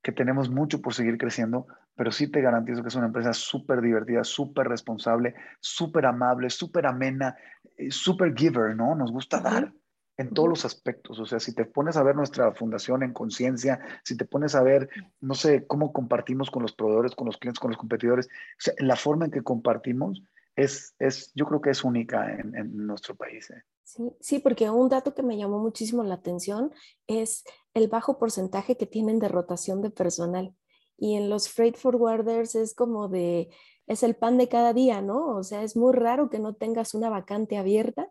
que tenemos mucho por seguir creciendo, pero sí te garantizo que es una empresa súper divertida, súper responsable, súper amable, súper amena, eh, súper giver, ¿no? Nos gusta dar en todos los aspectos. O sea, si te pones a ver nuestra fundación en conciencia, si te pones a ver, no sé, cómo compartimos con los proveedores, con los clientes, con los competidores, o sea, la forma en que compartimos es, es, yo creo que es única en, en nuestro país. ¿eh? Sí, sí, porque un dato que me llamó muchísimo la atención es el bajo porcentaje que tienen de rotación de personal. Y en los freight forwarders es como de, es el pan de cada día, ¿no? O sea, es muy raro que no tengas una vacante abierta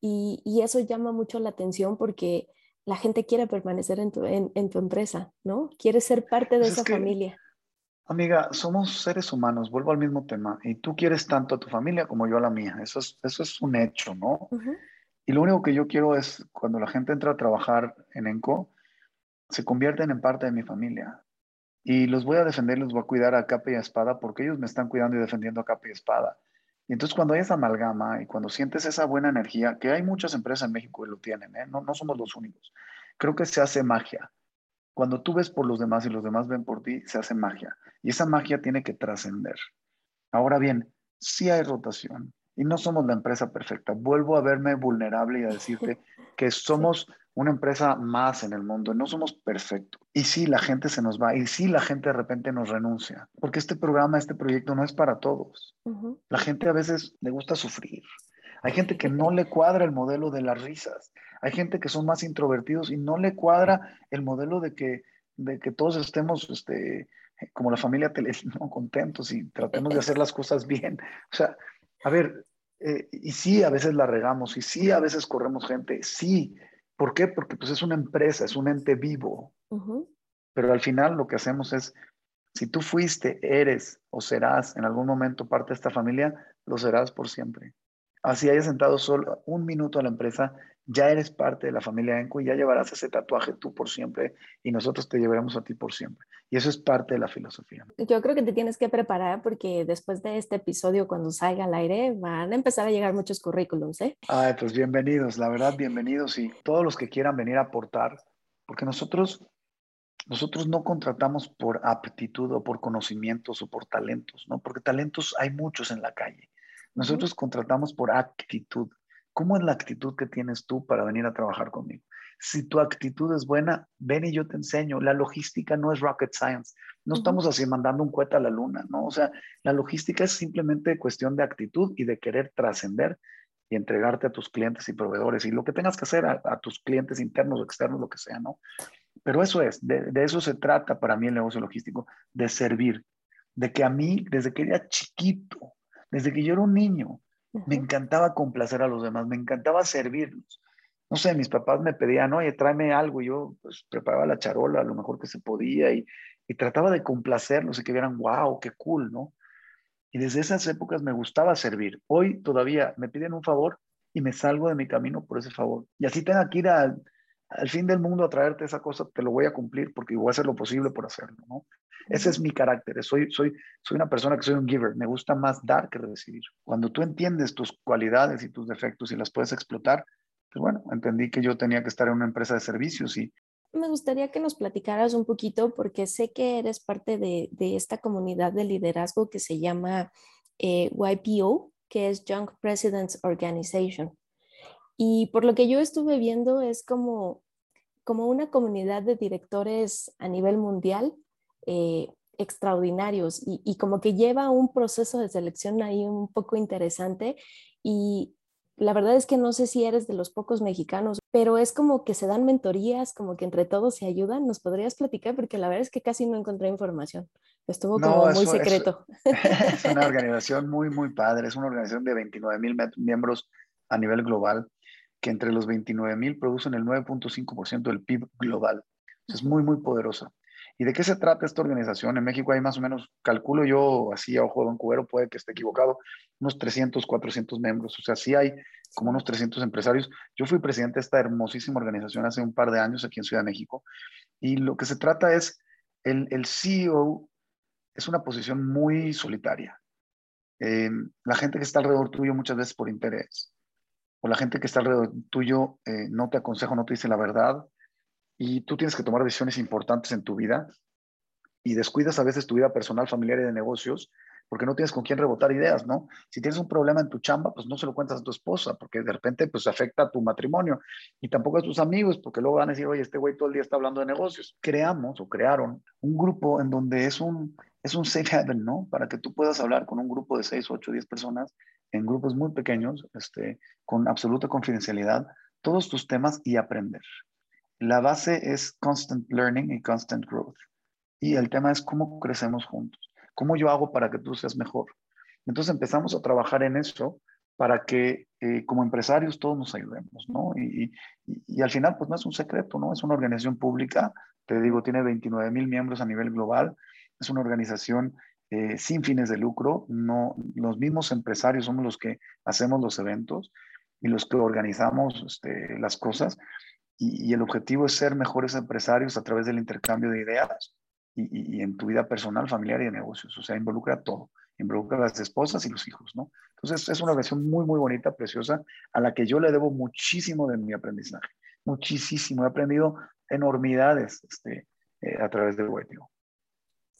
y, y eso llama mucho la atención porque la gente quiere permanecer en tu, en, en tu empresa, ¿no? Quiere ser parte de pues esa familia. Amiga, somos seres humanos, vuelvo al mismo tema, y tú quieres tanto a tu familia como yo a la mía, eso es, eso es un hecho, ¿no? Y lo único que yo quiero es, cuando la gente entra a trabajar en ENCO, se convierten en parte de mi familia. Y los voy a defender, los voy a cuidar a capa y a espada, porque ellos me están cuidando y defendiendo a capa y espada. Y entonces cuando hay esa amalgama y cuando sientes esa buena energía, que hay muchas empresas en México que lo tienen, ¿eh? no, no somos los únicos, creo que se hace magia. Cuando tú ves por los demás y los demás ven por ti, se hace magia. Y esa magia tiene que trascender. Ahora bien, sí hay rotación, y no somos la empresa perfecta. Vuelvo a verme vulnerable y a decirte (laughs) que somos una empresa más en el mundo, no somos perfectos. Y sí, la gente se nos va, y sí, la gente de repente nos renuncia, porque este programa, este proyecto no es para todos. La gente a veces le gusta sufrir. Hay gente que no le cuadra el modelo de las risas. Hay gente que son más introvertidos y no le cuadra el modelo de que, de que todos estemos este, como la familia (laughs) ¿no? contentos y tratemos de hacer las cosas bien. O sea, a ver, eh, y sí, a veces la regamos, y sí, a veces corremos gente, sí. ¿Por qué? Porque pues es una empresa, es un ente vivo. Pero al final lo que hacemos es, si tú fuiste, eres o serás en algún momento parte de esta familia, lo serás por siempre. Así hayas sentado solo un minuto a la empresa, ya eres parte de la familia Enco y ya llevarás ese tatuaje tú por siempre y nosotros te llevaremos a ti por siempre. Y eso es parte de la filosofía. Yo creo que te tienes que preparar porque después de este episodio, cuando salga al aire, van a empezar a llegar muchos currículums. ¿eh? Ay, pues bienvenidos, la verdad, bienvenidos y todos los que quieran venir a aportar, porque nosotros, nosotros no contratamos por aptitud o por conocimientos o por talentos, ¿no? Porque talentos hay muchos en la calle. Nosotros contratamos por actitud. ¿Cómo es la actitud que tienes tú para venir a trabajar conmigo? Si tu actitud es buena, ven y yo te enseño. La logística no es rocket science. No estamos así mandando un cohete a la luna, ¿no? O sea, la logística es simplemente cuestión de actitud y de querer trascender y entregarte a tus clientes y proveedores y lo que tengas que hacer a, tus clientes internos o externos, lo que sea, ¿no? Pero eso es, de, de, eso se trata para mí el negocio logístico, de servir, de que a mí, desde que era chiquito, desde que yo era un niño, me encantaba complacer a los demás, me encantaba servirlos. No sé, mis papás me pedían, oye, tráeme algo, y yo pues, preparaba la charola lo mejor que se podía y, y trataba de complacerlos y que vieran, wow, qué cool, ¿no? Y desde esas épocas me gustaba servir. Hoy todavía me piden un favor y me salgo de mi camino por ese favor. Y así tenga que ir al, al fin del mundo a traerte esa cosa, te lo voy a cumplir porque voy a hacer lo posible por hacerlo, ¿no? Ese es mi carácter, soy, soy, soy una persona que soy un giver, me gusta más dar que recibir. Cuando tú entiendes tus cualidades y tus defectos y las puedes explotar, pues bueno, entendí que yo tenía que estar en una empresa de servicios y... Me gustaría que nos platicaras un poquito porque sé que eres parte de, de esta comunidad de liderazgo que se llama eh, YPO, que es Young Presidents Organization. Y por lo que yo estuve viendo es como, como una comunidad de directores a nivel mundial eh, extraordinarios y, como que lleva un proceso de selección ahí un poco interesante y la verdad es que no sé si eres de los pocos mexicanos, pero es como que se dan mentorías, como que entre todos se ayudan. ¿Nos podrías platicar? Porque la verdad es que casi no encontré información. Estuvo como muy secreto. (laughs) Es, una organización muy, muy padre. Es una organización de 29 mil miembros a nivel global, que entre los 29 mil producen el 9.5% del PIB global. Es muy, muy poderosa. ¿Y de qué se trata esta organización? En México hay más o menos, calculo yo, así a ojo de un cubero, puede que esté equivocado, unos 300, 400 miembros. O sea, sí hay como unos 300 empresarios. Yo fui presidente de esta hermosísima organización hace un par de años aquí en Ciudad de México. Y lo que se trata es, el, el CEO es una posición muy solitaria. Eh, la gente que está alrededor tuyo muchas veces por interés, o la gente que está alrededor tuyo eh, no te aconseja, no te dice la verdad, y tú tienes que tomar decisiones importantes en tu vida y descuidas a veces tu vida personal, familiar y de negocios porque no tienes con quién rebotar ideas, ¿no? Si tienes un problema en tu chamba, pues no se lo cuentas a tu esposa, porque de repente pues afecta a tu matrimonio y tampoco a tus amigos, porque luego van a decir, oye, este güey todo el día está hablando de negocios. Creamos o crearon un grupo en donde es un, es un safe haven, ¿no? Para que tú puedas hablar con un grupo de 6, 8, 10 personas en grupos muy pequeños, este, con absoluta confidencialidad, todos tus temas y aprender. La base es constant learning y constant growth. Y el tema es cómo crecemos juntos. ¿Cómo yo hago para que tú seas mejor? Entonces empezamos a trabajar en eso para que eh, como empresarios todos nos ayudemos, ¿no? Y, y, al final, pues no es un secreto, ¿no? Es una organización pública, te digo, tiene 29 mil miembros a nivel global, es una organización eh, sin fines de lucro, no, los mismos empresarios somos los que hacemos los eventos y los que organizamos este, las cosas, y, el objetivo es ser mejores empresarios a través del intercambio de ideas y, en tu vida personal, familiar y de negocios, o sea, involucra todo involucra a las esposas y los hijos, ¿no? Entonces es una versión muy, muy bonita, preciosa, a la que yo le debo muchísimo de mi aprendizaje, muchísimo. He aprendido enormidades este, eh, a través del web.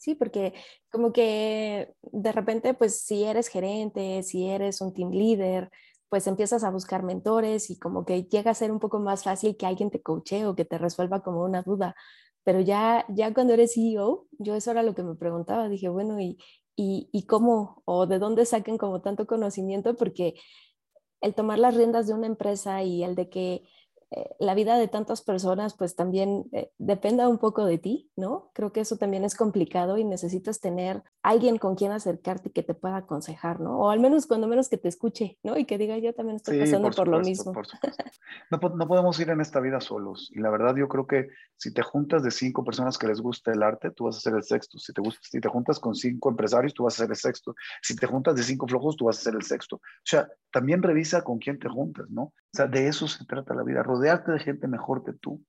Sí, porque como que de repente, pues si eres gerente, si eres un team leader, pues empiezas a buscar mentores y como que llega a ser un poco más fácil que alguien te coache o que te resuelva como una duda. Pero ya, ya cuando eres CEO, yo eso era lo que me preguntaba. Dije, bueno, ¿y, y, cómo o de dónde saquen como tanto conocimiento, porque el tomar las riendas de una empresa y el de que eh, la vida de tantas personas pues también eh, dependa un poco de ti, ¿no? Creo que eso también es complicado y necesitas tener alguien con quien acercarte y que te pueda aconsejar, ¿no? O al menos cuando menos que te escuche, ¿no? Y que diga, yo también estoy pasando por, lo mismo. no, no, podemos ir en esta vida solos. Y la verdad yo creo que si te juntas de cinco personas que les gusta el arte, tú vas a ser el sexto. Si te, gusta, si te juntas con cinco empresarios, tú vas a ser el sexto. Si te juntas de cinco flojos, tú vas a ser el sexto. O sea, también revisa con quién te juntas, ¿no? O sea, de eso se trata la vida rodearte de gente mejor que tú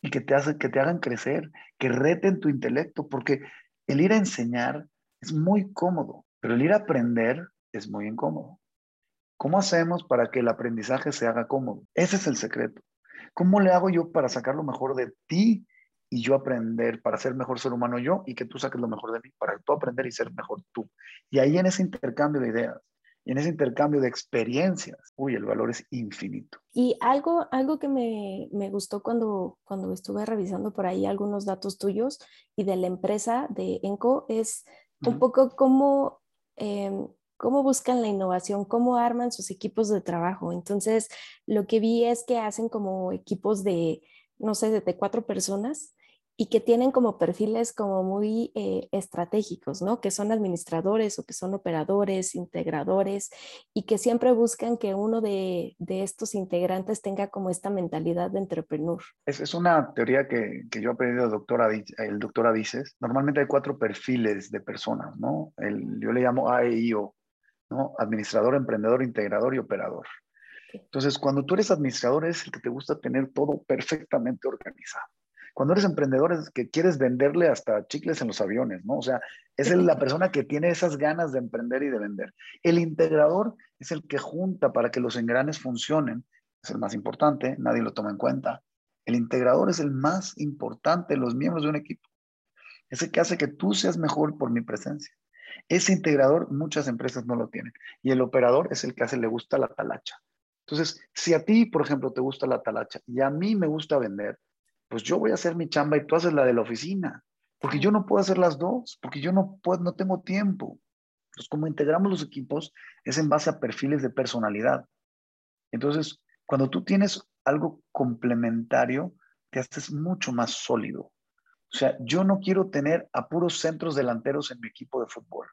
y que te, hace, que te hagan crecer, que reten tu intelecto, porque el ir a enseñar es muy cómodo, pero el ir a aprender es muy incómodo. ¿Cómo hacemos para que el aprendizaje se haga cómodo? Ese es el secreto. ¿Cómo le hago yo para sacar lo mejor de ti y yo aprender para ser mejor ser humano yo y que tú saques lo mejor de mí para tú aprender y ser mejor tú? Y ahí en ese intercambio de ideas, y en ese intercambio de experiencias, uy, el valor es infinito. Y algo, algo que me, me, gustó cuando, cuando estuve revisando por ahí algunos datos tuyos y de la empresa de ENCO es un poco cómo, em, cómo buscan la innovación, cómo arman sus equipos de trabajo. Entonces, lo que vi es que hacen como equipos de, no sé, de cuatro personas y que tienen como perfiles como muy eh, estratégicos, ¿no? Que son administradores o que son operadores, integradores y que siempre buscan que uno de, estos integrantes tenga como esta mentalidad de entrepreneur. Es, es una teoría que, que, yo he aprendido doctora, el doctor Adices. Normalmente hay cuatro perfiles de personas, ¿no? El, yo le llamo AEIO, ¿no? Administrador, emprendedor, integrador y operador. Entonces, cuando tú eres administrador es el que te gusta tener todo perfectamente organizado cuando eres emprendedor es que quieres venderle hasta chicles en los aviones, ¿no? O sea, es la persona que tiene esas ganas de emprender y de vender. El integrador es el que junta para que los engranes funcionen, es el más importante, nadie lo toma en cuenta. El integrador es el más importante de los miembros de un equipo. Es el que hace que tú seas mejor por mi presencia. Ese integrador muchas empresas no lo tienen. Y el operador es el que hace, le gusta la talacha. Entonces, si a ti, por ejemplo, te gusta la talacha y a mí me gusta vender, pues yo voy a hacer mi chamba y tú haces la de la oficina, porque yo no puedo hacer las dos, porque yo no puedo, no tengo tiempo. Entonces, como integramos los equipos es en base a perfiles de personalidad. Entonces, cuando tú tienes algo complementario, te haces mucho más sólido. O sea, yo no quiero tener a puros centros delanteros en mi equipo de fútbol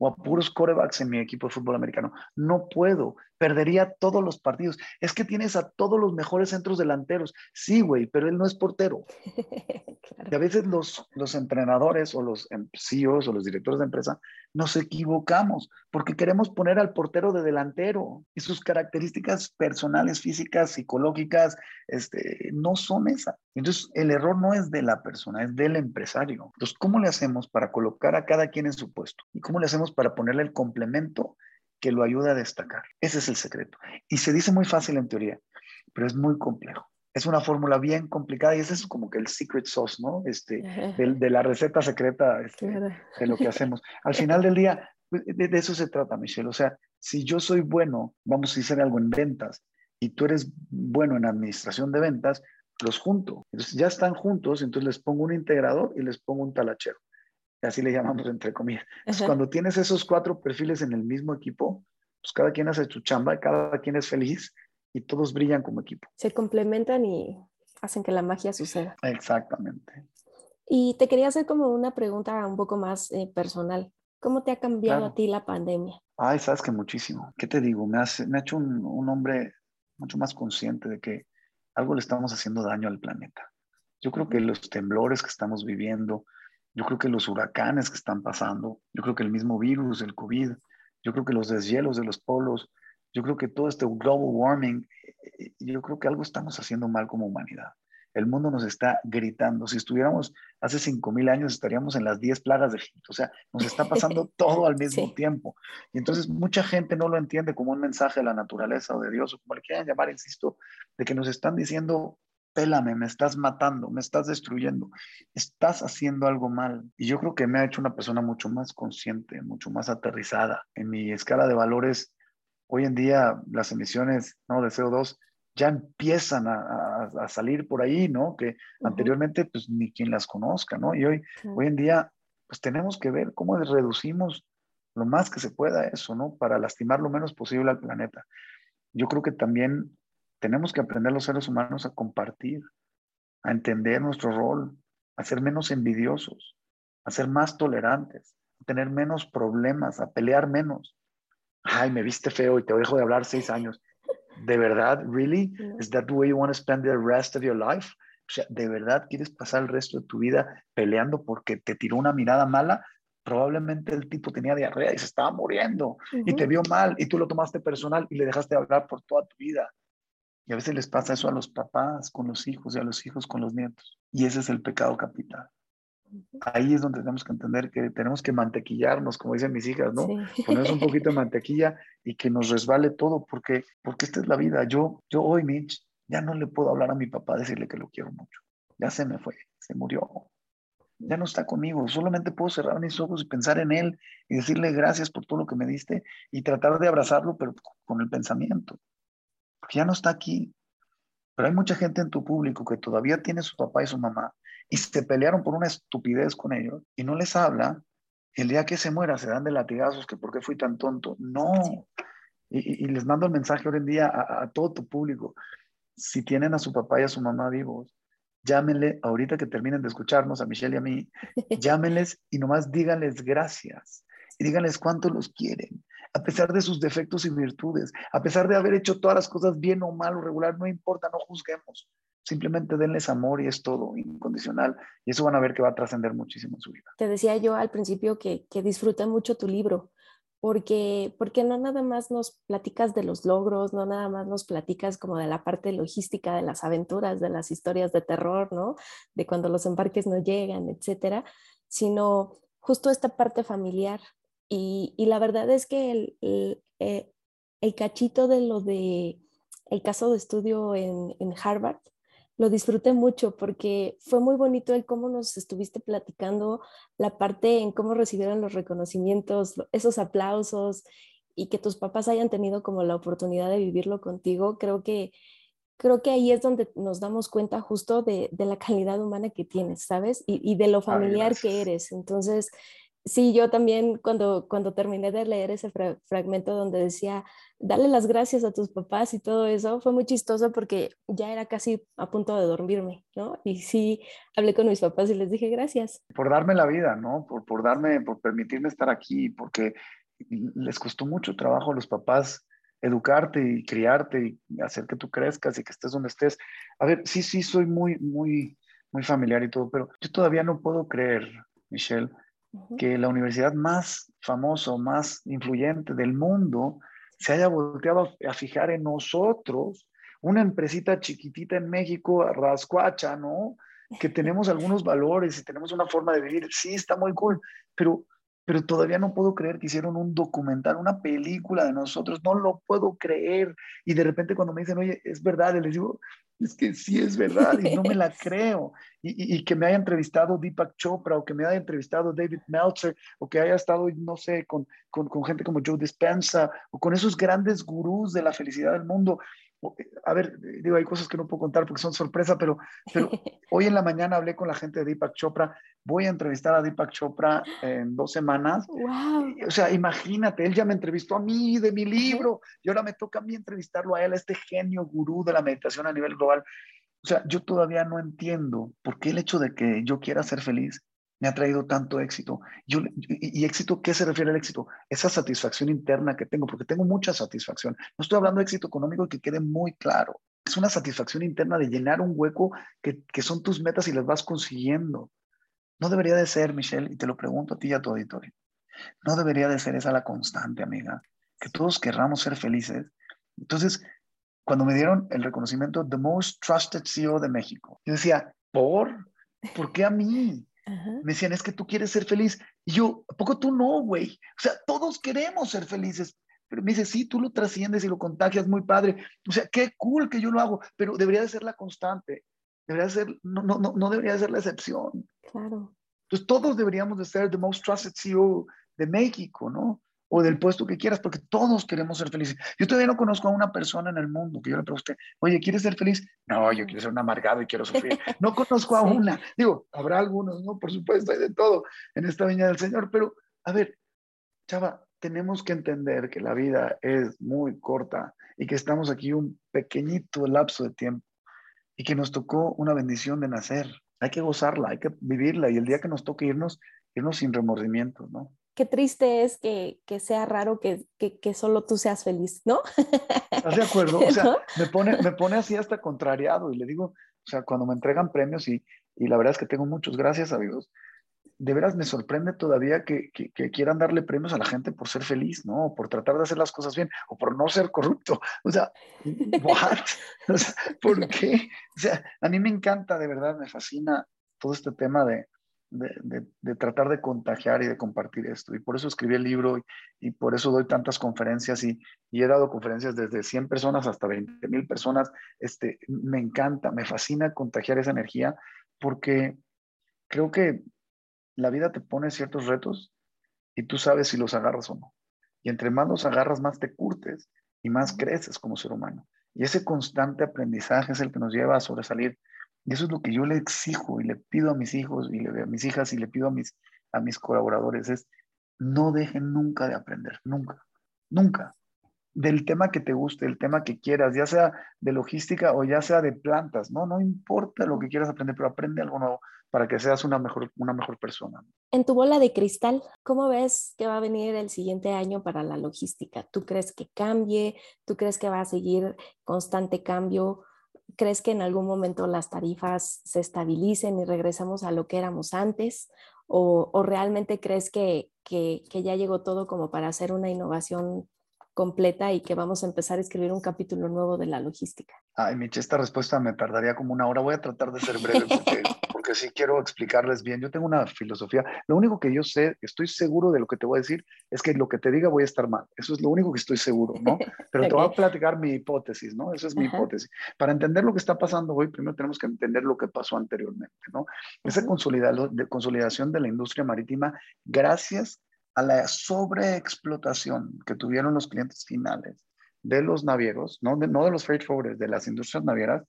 o a puros corebacks en mi equipo de fútbol americano. No puedo, perdería todos los partidos. Es que tienes a todos los mejores centros delanteros. Sí, güey, pero él no es portero. (laughs) Y a veces los, los entrenadores o los CEOs o los directores de empresa nos equivocamos porque queremos poner al portero de delantero y sus características personales, físicas, psicológicas, este, no son esas. Entonces, el error no es de la persona, es del empresario. Entonces, ¿cómo le hacemos para colocar a cada quien en su puesto? ¿Y cómo le hacemos para ponerle el complemento que lo ayuda a destacar? Ese es el secreto. Y se dice muy fácil en teoría, pero es muy complejo es una fórmula bien complicada y ese es como que el secret sauce, ¿no? Este, de, la receta secreta este, de lo que hacemos. Al final del día, pues, de, eso se trata, Michelle. O sea, si yo soy bueno, vamos a hacer algo en ventas y tú eres bueno en administración de ventas, los junto. Entonces ya están juntos, entonces les pongo un integrador y les pongo un talachero. Así le llamamos entre comillas. cuando tienes esos cuatro perfiles en el mismo equipo, pues cada quien hace su chamba, cada quien es feliz y todos brillan como equipo. Se complementan y hacen que la magia suceda. Exactamente. Y te quería hacer como una pregunta un poco más eh, personal. ¿Cómo te ha cambiado a ti la pandemia? Ay, sabes que muchísimo. ¿Qué te digo? Me, hace, me ha hecho un, un hombre mucho más consciente de que algo le estamos haciendo daño al planeta. Yo creo que los temblores que estamos viviendo, yo creo que los huracanes que están pasando, yo creo que el mismo virus, el COVID, yo creo que los deshielos de los polos, yo creo que todo este global warming, eh, eh, yo creo que algo estamos haciendo mal como humanidad. El mundo nos está gritando. Si estuviéramos hace 5.000 años, estaríamos en las 10 plagas de Egipto. O sea, nos está pasando (laughs) todo al mismo tiempo. Y entonces mucha gente no lo entiende como un mensaje de la naturaleza o de Dios, o como le quieran llamar, insisto, de que nos están diciendo, pélame, me estás matando, me estás destruyendo, estás haciendo algo mal. Y yo creo que me ha hecho una persona mucho más consciente, mucho más aterrizada. En mi escala de valores, hoy en día las emisiones ¿no? de CO2 ya empiezan a, salir por ahí, ¿no? Que anteriormente pues ni quien las conozca, ¿no? Y hoy, hoy en día pues tenemos que ver cómo reducimos lo más que se pueda eso, ¿no? Para lastimar lo menos posible al planeta. Yo creo que también tenemos que aprender los seres humanos a compartir, a entender nuestro rol, a ser menos envidiosos, a ser más tolerantes, a tener menos problemas, a pelear menos. Ay, me viste feo y te dejo de hablar seis años. ¿De verdad? ¿Really? ¿Is that the way you want to spend the rest of your life? O sea, ¿de verdad quieres pasar el resto de tu vida peleando porque te tiró una mirada mala? Probablemente el tipo tenía diarrea y se estaba muriendo y te vio mal y tú lo tomaste personal y le dejaste hablar por toda tu vida. Y a veces les pasa eso a los papás con los hijos y a los hijos con los nietos. Y ese es el pecado capital. Ahí es donde tenemos que entender que tenemos que mantequillarnos, como dicen mis hijas, ¿no? Ponernos un (laughs) poquito de mantequilla y que nos resbale todo, porque, porque esta es la vida. Yo, yo hoy, Mitch, ya no le puedo hablar a mi papá, decirle que lo quiero mucho. Ya se me fue, se murió. Ya no está conmigo. Solamente puedo cerrar mis ojos y pensar en él y decirle gracias por todo lo que me diste y tratar de abrazarlo, pero con el pensamiento. Porque ya no está aquí. Pero hay mucha gente en tu público que todavía tiene su papá y su mamá y se pelearon por una estupidez con ellos y no les habla, el día que se muera se dan de latigazos que por qué fui tan tonto. No. Y, les mando el mensaje hoy en día a, todo tu público. Si tienen a su papá y a su mamá vivos, llámenle ahorita que terminen de escucharnos, a Michelle y a mí, (laughs) llámenles y nomás díganles gracias y díganles cuánto los quieren, a pesar de sus defectos y virtudes, a pesar de haber hecho todas las cosas bien o mal o regular, no importa, no juzguemos. Simplemente denles amor y es todo, incondicional. Y eso van a ver que va a trascender muchísimo en su vida. Te decía yo al principio que, que mucho tu libro, porque, porque no nada más nos platicas de los logros, no nada más nos platicas como de la parte logística, de las aventuras, de las historias de terror, ¿no? De cuando los embarques no llegan, etcétera, sino justo esta parte familiar. Y, y la verdad es que el, el, eh, el, cachito de lo de el caso de estudio en, en Harvard, lo disfruté mucho porque fue muy bonito el cómo nos estuviste platicando la parte en cómo recibieron los reconocimientos, esos aplausos y que tus papás hayan tenido como la oportunidad de vivirlo contigo. Creo que creo que ahí es donde nos damos cuenta justo de, la calidad humana que tienes, ¿sabes? Y, de lo familiar que eres. Entonces, sí, yo también cuando, cuando terminé de leer ese fragmento donde decía, dale las gracias a tus papás y todo eso, fue muy chistoso porque ya era casi a punto de dormirme, ¿no? Y sí, hablé con mis papás y les dije gracias. Por darme la vida, ¿no? Por, por darme, por permitirme estar aquí, porque les costó mucho trabajo a los papás educarte y criarte y hacer que tú crezcas y que estés donde estés. A ver, sí, sí, soy muy, muy, muy familiar y todo, pero yo todavía no puedo creer, Michelle, que la universidad más famosa, más influyente del mundo, se haya volteado a, fijar en nosotros, una empresita chiquitita en México, rascuacha, ¿no? Que (laughs) tenemos algunos valores y tenemos una forma de vivir, sí, está muy cool, pero, pero todavía no puedo creer que hicieron un documental, una película de nosotros, no lo puedo creer. Y de repente cuando me dicen, oye, es verdad, les digo, es que sí es verdad y no me la (laughs) creo. Y, que me haya entrevistado Deepak Chopra o que me haya entrevistado David Meltzer o que haya estado, no sé, con, con, con, gente como Joe Dispenza o con esos grandes gurús de la felicidad del mundo. A ver, digo, hay cosas que no puedo contar porque son sorpresa, pero, pero (laughs) hoy en la mañana hablé con la gente de Deepak Chopra. Voy a entrevistar a Deepak Chopra en dos semanas. Wow. O sea, imagínate, él ya me entrevistó a mí de mi libro y ahora me toca a mí entrevistarlo a él, a este genio gurú de la meditación a nivel global. O sea, yo todavía no entiendo por qué el hecho de que yo quiera ser feliz me ha traído tanto éxito. Y, éxito, ¿qué se refiere al éxito? Esa satisfacción interna que tengo, porque tengo mucha satisfacción. No estoy hablando de éxito económico que quede muy claro. Es una satisfacción interna de llenar un hueco que, que son tus metas y las vas consiguiendo. No debería de ser, Michelle, y te lo pregunto a ti y a tu auditorio. No debería de ser esa la constante, amiga. Que todos querramos ser felices. Entonces, cuando me dieron el reconocimiento The Most Trusted CEO de México, yo decía, ¿por? ¿Por qué a mí? Me decían, es que tú quieres ser feliz. Y yo, ¿a poco tú no, güey? O sea, todos queremos ser felices. Pero me dice, sí, tú lo trasciendes y lo contagias, muy padre. O sea, qué cool que yo lo hago, pero debería de ser la constante. Debería ser, no, no, no, no debería ser la excepción. Claro. Entonces, todos deberíamos de ser the most trusted CEO de México, ¿no? O del puesto que quieras, porque todos queremos ser felices. Yo todavía no conozco a una persona en el mundo que yo le pregunte, oye, ¿quieres ser feliz? No, yo quiero ser un amargado y quiero sufrir. No (laughs) conozco a una. Digo, habrá algunos, ¿no? Por supuesto, hay de todo en esta viña del Señor, pero a ver, chava, tenemos que entender que la vida es muy corta y que estamos aquí un pequeñito lapso de tiempo y que nos tocó una bendición de nacer. Hay que gozarla, hay que vivirla y el día que nos toque irnos, irnos sin remordimientos, ¿no? Qué triste es que, que sea raro que, que, que, solo tú seas feliz, ¿no? ¿Estás de acuerdo? O sea, (laughs) me, pone, me pone así hasta contrariado y le digo, o sea, cuando me entregan premios y, y la verdad es que tengo muchos, gracias a Dios, de veras me sorprende todavía que, que, que, quieran darle premios a la gente por ser feliz, ¿no? Por tratar de hacer las cosas bien o por no ser corrupto. O sea, (laughs) ¿what? O sea, ¿por qué? O sea, a mí me encanta, de verdad, me fascina todo este tema de, de, tratar de contagiar y de compartir esto. Y por eso escribí el libro y, por eso doy tantas conferencias y, he dado conferencias desde 100 personas hasta 20 mil personas. Este, me encanta, me fascina contagiar esa energía porque creo que la vida te pone ciertos retos y tú sabes si los agarras o no. Y entre más los agarras, más te curtes y más creces como ser humano. Y ese constante aprendizaje es el que nos lleva a sobresalir y eso es lo que yo le exijo y le pido a mis hijos y a mis hijas y le pido a mis, a mis colaboradores, es no dejen nunca de aprender, nunca, nunca. Del tema que te guste, el tema que quieras, ya sea de logística o ya sea de plantas, no, no importa lo que quieras aprender, pero aprende algo nuevo para que seas una mejor, una mejor persona. En tu bola de cristal, ¿cómo ves que va a venir el siguiente año para la logística? ¿Tú crees que cambie? ¿Tú crees que va a seguir constante cambio? ¿Crees que en algún momento las tarifas se estabilicen y regresamos a lo que éramos antes? ¿O, o realmente crees que, que, que, ya llegó todo como para hacer una innovación completa y que vamos a empezar a escribir un capítulo nuevo de la logística? Ay, Miche, esta respuesta me tardaría como una hora. Voy a tratar de ser breve porque (laughs) porque sí quiero explicarles bien. Yo tengo una filosofía. Lo único que yo sé, estoy seguro de lo que te voy a decir, es que lo que te diga voy a estar mal. Eso es lo único que estoy seguro, ¿no? (laughs) Pero te voy a platicar mi hipótesis, ¿no? Esa es mi hipótesis. Para entender lo que está pasando hoy, primero tenemos que entender lo que pasó anteriormente, ¿no? Esa consolidación de la industria marítima, gracias a la sobreexplotación que tuvieron los clientes finales de los navieros, no de, no de los freight forwarders, de las industrias navieras,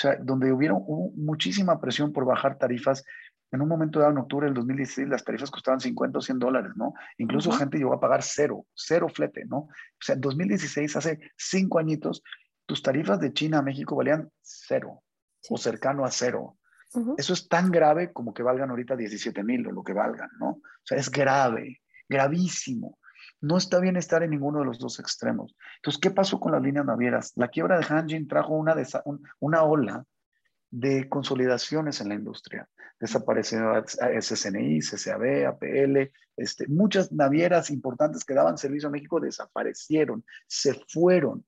sea, donde hubieron, hubo muchísima presión por bajar tarifas. En un momento dado, en octubre del 2016, las tarifas costaban 50 o 100 dólares, ¿no? Incluso gente llegó a pagar cero, cero flete, ¿no? O sea, en 2016, hace cinco añitos, tus tarifas de China a México valían cero o cercano a cero. Eso es tan grave como que valgan ahorita 17 mil o lo que valgan, ¿no? O sea, es grave, gravísimo. No está bien estar en ninguno de los dos extremos. Entonces, ¿qué pasó con las líneas navieras? La quiebra de Hanjin trajo una, una ola de consolidaciones en la industria. Desapareció SSNI, CCAB, APL, este, muchas navieras importantes que daban servicio a México desaparecieron, se fueron.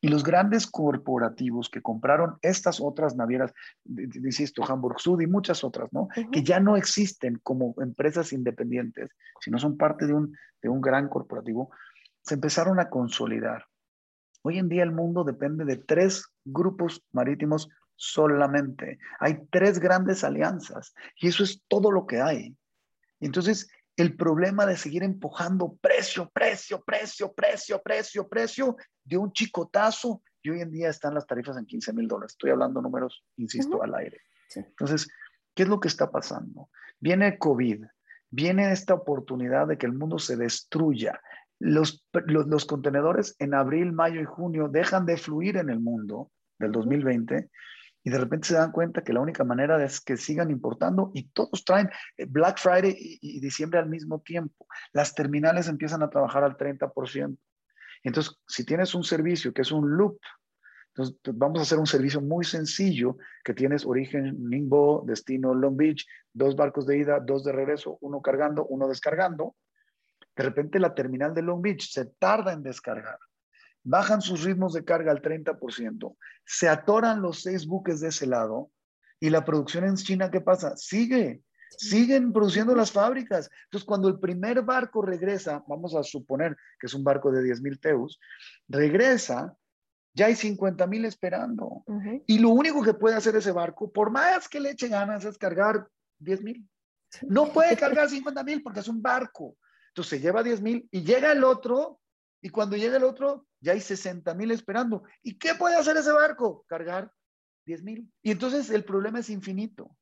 Y los grandes corporativos que compraron estas otras navieras, insisto, Hamburg Sud y muchas otras, ¿no? Que ya no existen como empresas independientes, sino son parte de un, de un gran corporativo, se empezaron a consolidar. Hoy en día el mundo depende de tres grupos marítimos solamente. Hay tres grandes alianzas y eso es todo lo que hay. Entonces el problema de seguir empujando precio, precio, precio, precio, precio, precio, de un chicotazo y hoy en día están las tarifas en 15 mil dólares. Estoy hablando números, insisto, al aire. Entonces, ¿qué es lo que está pasando? Viene COVID, viene esta oportunidad de que el mundo se destruya. Los, los, contenedores en abril, mayo y junio dejan de fluir en el mundo del 2020 y de repente se dan cuenta que la única manera es que sigan importando y todos traen eh, Black Friday y, diciembre al mismo tiempo. Las terminales empiezan a trabajar al 30%. Entonces, si tienes un servicio que es un loop, entonces vamos a hacer un servicio muy sencillo que tienes origen Ningbo, destino Long Beach, dos barcos de ida, dos de regreso, uno cargando, uno descargando. De repente la terminal de Long Beach se tarda en descargar. Bajan sus ritmos de carga al 30%, se atoran los seis buques de ese lado y la producción en China, ¿qué pasa? Sigue, Siguen produciendo las fábricas. Entonces, cuando el primer barco regresa, vamos a suponer que es un barco de 10 mil teus, regresa, ya hay 50 mil esperando. Y lo único que puede hacer ese barco, por más que le eche ganas, es cargar 10 mil. No puede (laughs) cargar 50 mil porque es un barco. Entonces se lleva 10 mil y llega el otro, y cuando llega el otro, ya hay 60 mil esperando. ¿Y qué puede hacer ese barco? Cargar 10 mil. Y entonces el problema es infinito.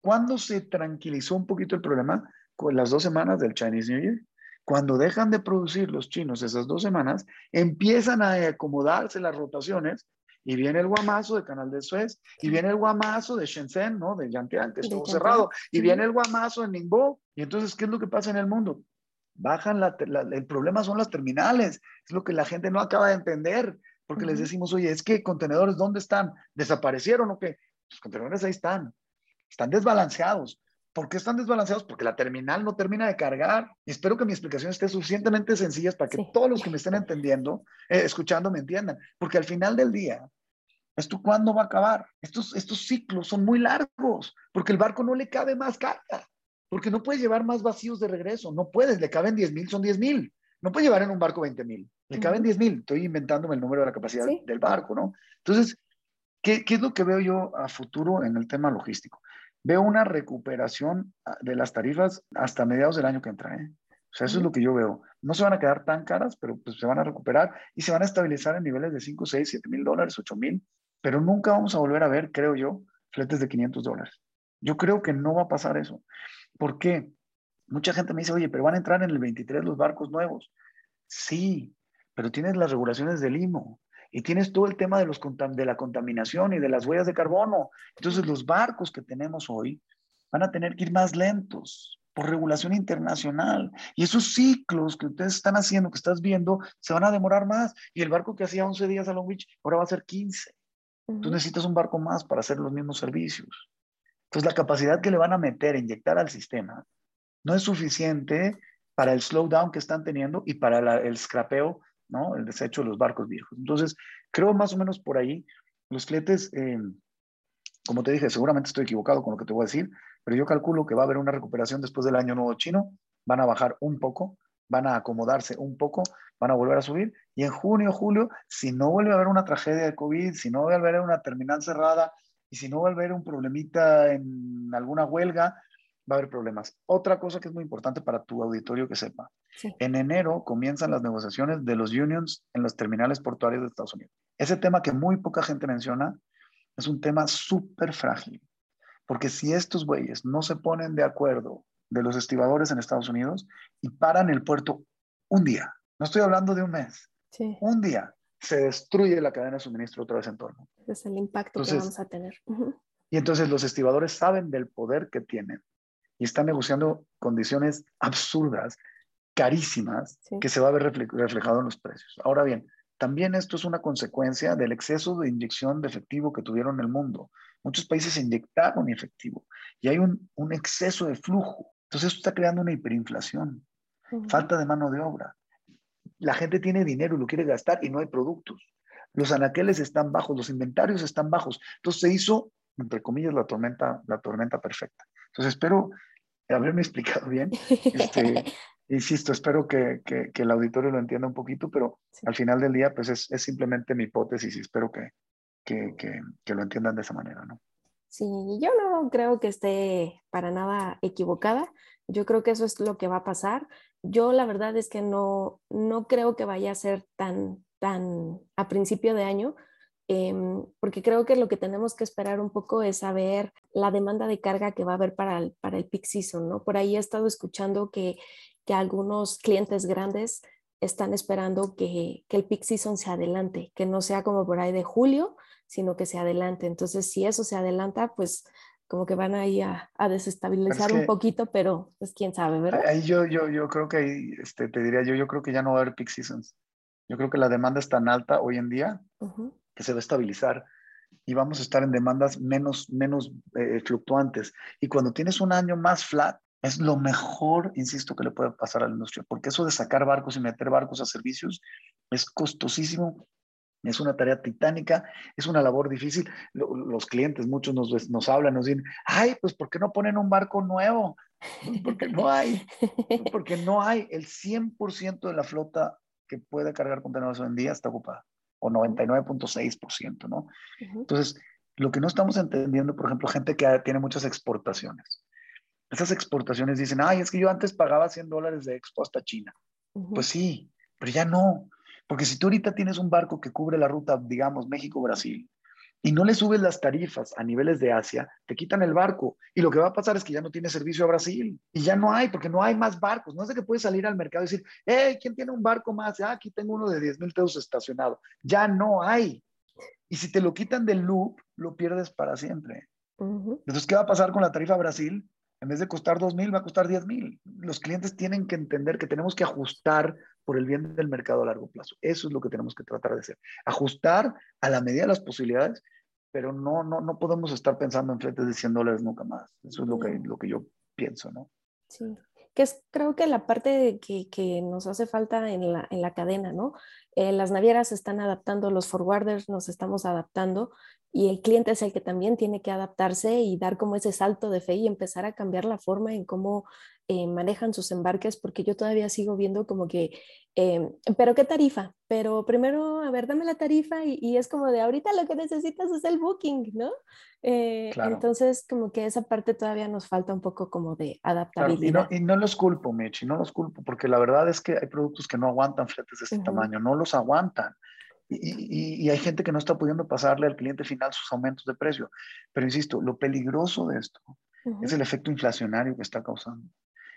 ¿Cuándo se tranquilizó un poquito el problema? Con las dos semanas del Chinese New Year. Cuando dejan de producir los chinos esas dos semanas, empiezan a acomodarse las rotaciones y viene el guamazo de Canal de Suez, y viene el guamazo de Shenzhen, ¿no? De Yantian, que estuvo cerrado, y viene el guamazo en Ningbo. Y entonces, ¿qué es lo que pasa en el mundo? Bajan la, el problema son las terminales, es lo que la gente no acaba de entender, porque les decimos, oye, es que contenedores, ¿dónde están? ¿Desaparecieron o qué? Los contenedores ahí están. Están desbalanceados. ¿Por qué están desbalanceados? Porque la terminal no termina de cargar. Y espero que mi explicación esté suficientemente sencilla para que todos los que me estén entendiendo, eh, escuchando, me entiendan. Porque al final del día, ¿esto cuándo va a acabar? Estos, estos ciclos son muy largos, porque el barco no le cabe más carga, porque no puede llevar más vacíos de regreso. No puedes, le caben 10 mil, son 10 mil. No puede llevar en un barco 20 mil, le caben 10 mil. Estoy inventándome el número de la capacidad del barco, ¿no? Entonces, ¿qué, ¿qué es lo que veo yo a futuro en el tema logístico? veo una recuperación ah, de las tarifas hasta mediados del año que entra. ¿eh? O sea, eso es lo que yo veo. No se van a quedar tan caras, pero pues se van a recuperar y se van a estabilizar en niveles de 5, 6, 7 mil dólares, 8 mil. Pero nunca vamos a volver a ver, creo yo, fletes de 500 dólares. Yo creo que no va a pasar eso. ¿Por qué? Mucha gente me dice, oye, pero van a entrar en el 23 los barcos nuevos. Sí, pero tienes las regulaciones del IMO, y tienes todo el tema de, los, de la contaminación y de las huellas de carbono. Entonces los barcos que tenemos hoy van a tener que ir más lentos por regulación internacional. Y esos ciclos que ustedes están haciendo, que estás viendo, se van a demorar más. Y el barco que hacía 11 días a Long Beach, ahora va a ser 15. Tú necesitas un barco más para hacer los mismos servicios. Entonces la capacidad que le van a meter, inyectar al sistema, no es suficiente para el slowdown que están teniendo y para el scrapeo ¿no? El desecho de los barcos viejos. Entonces, creo más o menos por ahí, los fletes, eh, como te dije, seguramente estoy equivocado con lo que te voy a decir, pero yo calculo que va a haber una recuperación después del año nuevo chino, van a bajar un poco, van a acomodarse un poco, van a volver a subir, y en junio, julio, si no vuelve a haber una tragedia de COVID, si no vuelve a haber una terminal cerrada, y si no vuelve a haber un problemita en alguna huelga, va a haber problemas. Otra cosa que es muy importante para tu auditorio que sepa. En enero comienzan las negociaciones de los unions en los terminales portuarios de Estados Unidos. Ese tema que muy poca gente menciona es un tema súper frágil. Porque si estos güeyes no se ponen de acuerdo de los estibadores en Estados Unidos y paran el puerto un día, no estoy hablando de un mes, un día, se destruye la cadena de suministro otra vez en torno. Es el impacto que vamos a tener. Y entonces los estibadores saben del poder que tienen y están negociando condiciones absurdas, carísimas, que se va a ver reflejado en los precios. Ahora bien, también esto es una consecuencia del exceso de inyección de efectivo que tuvieron en el mundo. Muchos países inyectaron efectivo y hay un, exceso de flujo. Entonces esto está creando una hiperinflación, falta de mano de obra. La gente tiene dinero y lo quiere gastar y no hay productos. Los anaqueles están bajos, los inventarios están bajos. Entonces se hizo, entre comillas, la tormenta, la tormenta perfecta. Entonces espero haberme explicado bien. Este, (laughs) insisto, espero que, que, el auditorio lo entienda un poquito, pero al final del día, pues es, es simplemente mi hipótesis y espero que, que, lo entiendan de esa manera, ¿no? Sí, yo no creo que esté para nada equivocada. Yo creo que eso es lo que va a pasar. Yo la verdad es que no, no creo que vaya a ser tan tan a principio de año, em, porque creo que lo que tenemos que esperar un poco es saber la demanda de carga que va a haber para el, para el peak ¿no? Por ahí he estado escuchando que, que algunos clientes grandes están esperando que, que, el peak season se adelante, que no sea como por ahí de julio, sino que se adelante. Entonces, si eso se adelanta, pues como que van ahí a, a desestabilizar un poquito, pero pues quién sabe, ¿verdad? Ahí yo, yo, yo creo que ahí, este, te diría yo, yo creo que ya no va a haber peak seasons. Yo creo que la demanda es tan alta hoy en día que se va a estabilizar y vamos a estar en demandas menos, menos eh, fluctuantes. Y cuando tienes un año más flat, es lo mejor, insisto, que le puede pasar a la industria, porque eso de sacar barcos y meter barcos a servicios es costosísimo es una tarea titánica, es una labor difícil. Los clientes, muchos nos, nos hablan, nos dicen, ay, pues ¿por qué no ponen un barco nuevo? Pues, porque no hay, pues, (laughs) porque no hay. El 100% de la flota que puede cargar contenedores hoy en día está ocupada, o 99.6%, ¿no? Entonces, lo que no estamos entendiendo, por ejemplo, gente que tiene muchas exportaciones. Esas exportaciones dicen, ay, es que yo antes pagaba 100 dólares de expo hasta China. Pues sí, pero ya no. Porque si tú ahorita tienes un barco que cubre la ruta, digamos, México-Brasil, y no le subes las tarifas a niveles de Asia, te quitan el barco. Y lo que va a pasar es que ya no tiene servicio a Brasil. Y ya no hay, porque no hay más barcos. No es de que puedes salir al mercado y decir, hey, ¿quién tiene un barco más? Ah, aquí tengo uno de 10 mil pesos estacionado. Ya no hay. Y si te lo quitan del loop, lo pierdes para siempre. Entonces, ¿qué va a pasar con la tarifa Brasil? En vez de costar 2 mil, va a costar 10 mil. Los clientes tienen que entender que tenemos que ajustar por el bien del mercado a largo plazo. Eso es lo que tenemos que tratar de hacer. Ajustar a la medida de las posibilidades, pero no, no, no podemos estar pensando en fletes de 100 dólares nunca más. Eso es lo que, lo que yo pienso, ¿no? Sí, que es creo que la parte que, que nos hace falta en la, en la cadena, ¿no? Eh, las navieras se están adaptando, los forwarders nos estamos adaptando y el cliente es el que también tiene que adaptarse y dar como ese salto de fe y empezar a cambiar la forma en cómo eh, manejan sus embarques, porque yo todavía sigo viendo como que, em, pero ¿qué tarifa? Pero primero, a ver, dame la tarifa y, es como de ahorita lo que necesitas es el booking, ¿no? Eh, entonces, como que esa parte todavía nos falta un poco como de adaptabilidad. y, no, los culpo, Mitch, y no los culpo, porque la verdad es que hay productos que no aguantan fletes de este tamaño, no los aguantan. Y, y, hay gente que no está pudiendo pasarle al cliente final sus aumentos de precio. Pero insisto, lo peligroso de esto es el efecto inflacionario que está causando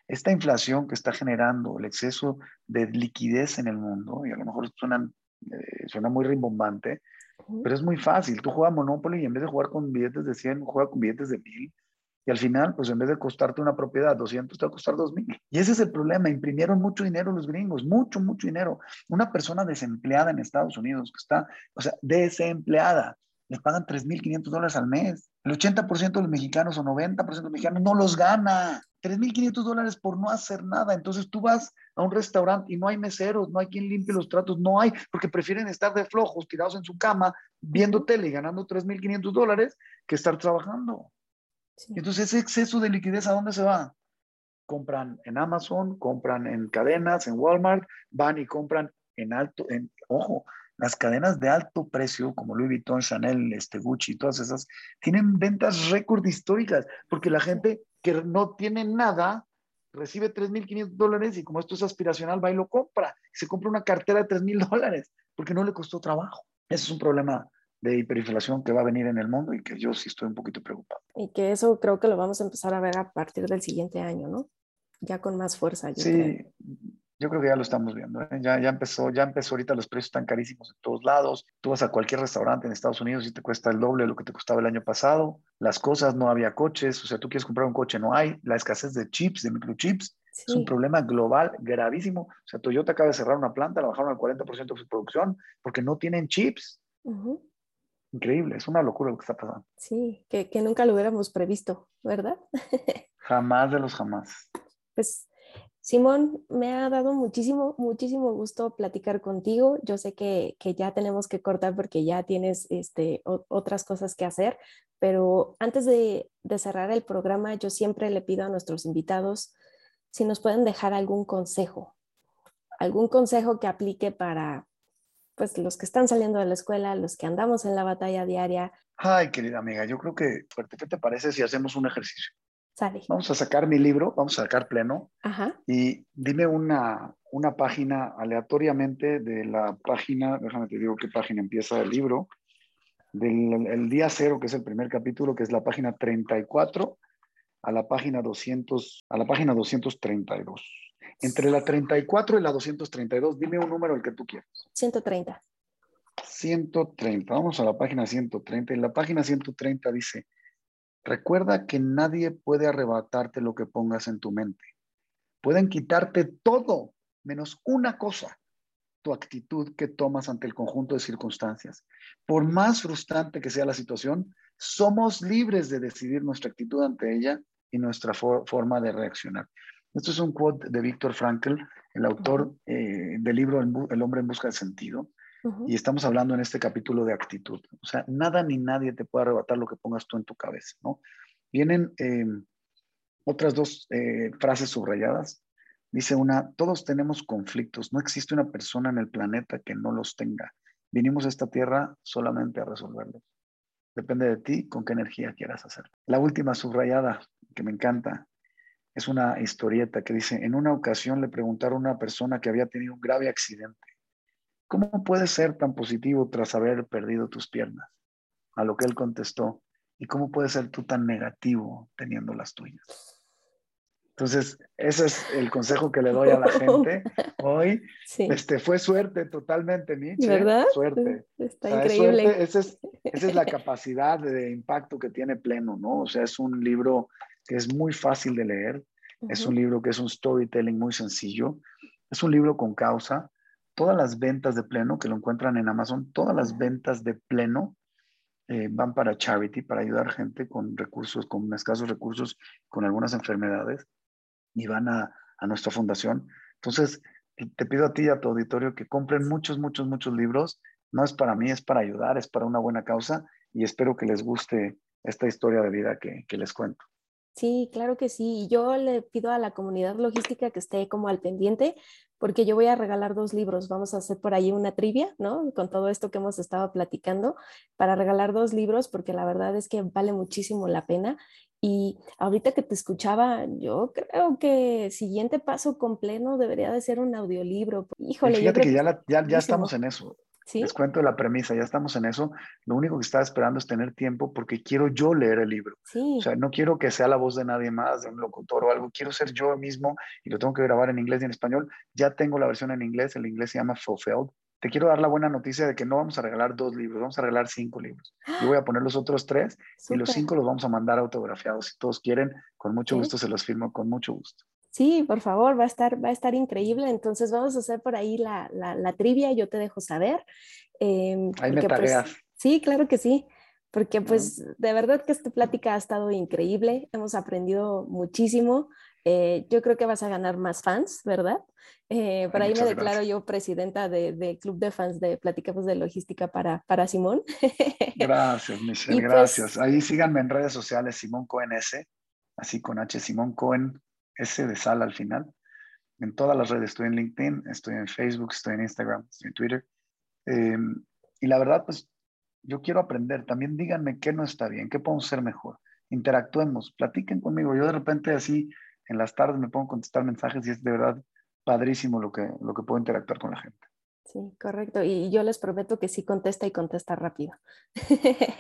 esta inflación que está generando el exceso de liquidez en el mundo, y a lo mejor suena, eh, suena muy rimbombante, pero es muy fácil. Tú juegas Monopoly y en vez de jugar con billetes de 100, juega con billetes de 1000. Y al final, pues en vez de costarte una propiedad 200, te va a costar 2000. Y ese es el problema. Imprimieron mucho dinero los gringos, mucho, mucho dinero. Una persona desempleada en Estados Unidos que está, o sea, desempleada, les pagan 3.500 dólares al mes. El 80% de los mexicanos o 90% de los mexicanos no los gana. 3.500 dólares por no hacer nada. Entonces tú vas a un restaurante y no hay meseros, no hay quien limpie los tratos, no hay, porque prefieren estar de flojos, tirados en su cama, viendo tele y ganando 3.500 dólares que estar trabajando. Entonces ese exceso de liquidez, ¿a dónde se va? Compran en Amazon, compran en cadenas, en Walmart, van y compran en alto, en, ojo, las cadenas de alto precio como Louis Vuitton, Chanel, este, Gucci, todas esas, tienen ventas récord históricas, porque la gente que no tiene nada recibe 3.500 dólares y como esto es aspiracional, va y lo compra. Se compra una cartera de 3.000 dólares porque no le costó trabajo. Ese es un problema de hiperinflación que va a venir en el mundo y que yo sí estoy un poquito preocupado. Y que eso creo que lo vamos a empezar a ver a partir del siguiente año, ¿no? Ya con más fuerza. sí, yo creo que ya lo estamos viendo. ¿eh? Ya, ya, empezó, ya empezó ahorita los precios están carísimos en todos lados. Tú vas a cualquier restaurante en Estados Unidos y te cuesta el doble de lo que te costaba el año pasado. Las cosas, no había coches. O sea, tú quieres comprar un coche, no hay. La escasez de chips, de microchips, es un problema global gravísimo. O sea, Toyota acaba de cerrar una planta, la bajaron al 40% de su producción porque no tienen chips. Increíble, es una locura lo que está pasando. Sí, que, que nunca lo hubiéramos previsto, ¿verdad? (laughs) jamás de los jamás. Pues Simón, me ha dado muchísimo, muchísimo gusto platicar contigo. Yo sé que, ya tenemos que cortar porque ya tienes este, otras cosas que hacer, pero antes de, cerrar el programa, yo siempre le pido a nuestros invitados si nos pueden dejar algún consejo, algún consejo que aplique para pues, los que están saliendo de la escuela, los que andamos en la batalla diaria. Ay, querida amiga, yo creo que, ¿qué te parece si hacemos un ejercicio? Sale. Vamos a sacar mi libro, vamos a sacar pleno. Ajá. Y dime una, una página aleatoriamente de la página, déjame te digo qué página empieza el libro, del el día cero, que es el primer capítulo, que es la página 34 a la página 200, a la página 232. Entre la 34 y la 232, dime un número el que tú quieras. 130. 130. Vamos a la página 130. Y la página 130 dice, recuerda que nadie puede arrebatarte lo que pongas en tu mente. Pueden quitarte todo, menos una cosa, tu actitud que tomas ante el conjunto de circunstancias. Por más frustrante que sea la situación, somos libres de decidir nuestra actitud ante ella y nuestra forma de reaccionar. Esto es un quote de Víctor Frankl, el autor eh, del libro El hombre en busca de sentido. Y estamos hablando en este capítulo de actitud. O sea, nada ni nadie te puede arrebatar lo que pongas tú en tu cabeza, ¿no? Vienen em, otras dos eh, frases subrayadas. Dice una, todos tenemos conflictos. No existe una persona en el planeta que no los tenga. Vinimos a esta tierra solamente a resolverlos. Depende de ti con qué energía quieras hacer. La última subrayada que me encanta es una historieta que dice, en una ocasión le preguntaron a una persona que había tenido un grave accidente, ¿cómo puedes ser tan positivo tras haber perdido tus piernas? A lo que él contestó, ¿y cómo puedes ser tú tan negativo teniendo las tuyas? Entonces, ese es el consejo que le doy a la (laughs) gente hoy. Este, fue suerte totalmente, Nietzsche. ¿Verdad? Suerte. Está increíble. Esa, es, esa es la (laughs) capacidad de impacto que tiene Pleno, ¿no? O sea, es un libro que es muy fácil de leer. Es un libro que es un storytelling muy sencillo. Es un libro con causa. Todas las ventas de pleno que lo encuentran en Amazon, todas las ventas de pleno eh, van para charity, para ayudar gente con recursos, con escasos recursos, con algunas enfermedades, y van a, a nuestra fundación. Entonces, te pido a ti y a tu auditorio que compren muchos, muchos, muchos libros. No es para mí, es para ayudar, es para una buena causa y espero que les guste esta historia de vida que, que les cuento. Sí, claro que sí. Yo le pido a la comunidad logística que esté como al pendiente, porque yo voy a regalar dos libros. Vamos a hacer por ahí una trivia, ¿no? Con todo esto que hemos estado platicando, para regalar dos libros, porque la verdad es que vale muchísimo la pena. Y ahorita que te escuchaba, yo creo que siguiente paso con pleno debería de ser un audiolibro. Híjole, fíjate que ya, ya, ya estamos en eso. Les cuento la premisa, ya estamos en eso. Lo único que estaba esperando es tener tiempo porque quiero yo leer el libro. O sea, no quiero que sea la voz de nadie más, de un locutor o algo. Quiero ser yo mismo y lo tengo que grabar en inglés y en español. Ya tengo la versión en inglés, el inglés se llama Fulfilled. Te quiero dar la buena noticia de que no vamos a regalar dos libros, vamos a regalar cinco libros. Yo voy a poner los otros tres y los cinco los vamos a mandar autografiados. Si todos quieren, con mucho gusto se los firmo, con mucho gusto. Sí, por favor, va a estar, va a estar increíble. Entonces vamos a hacer por ahí la, la, trivia, yo te dejo saber. Eh, ahí me pues, sí, claro que sí, porque pues de verdad que esta plática ha estado increíble, hemos aprendido muchísimo. Eh, yo creo que vas a ganar más fans, ¿verdad? Eh, por ahí me declaro yo presidenta del de club de fans de Platicamos de Logística para, para Simón. (laughs) Gracias, Michelle, pues gracias. ahí síganme en redes sociales, Simón Cohen S, así con H, Simón Cohen S de sal al final. En todas las redes, estoy en LinkedIn, estoy en Facebook, estoy en Instagram, estoy en Twitter. Em, y la verdad, pues yo quiero aprender. También díganme qué no está bien, qué podemos hacer mejor. Interactuemos, platiquen conmigo. Yo de repente así en las tardes me pongo a contestar mensajes y es de verdad padrísimo lo que, lo que puedo interactuar con la gente. Sí, correcto. Y yo les prometo que sí contesta y contesta rápido.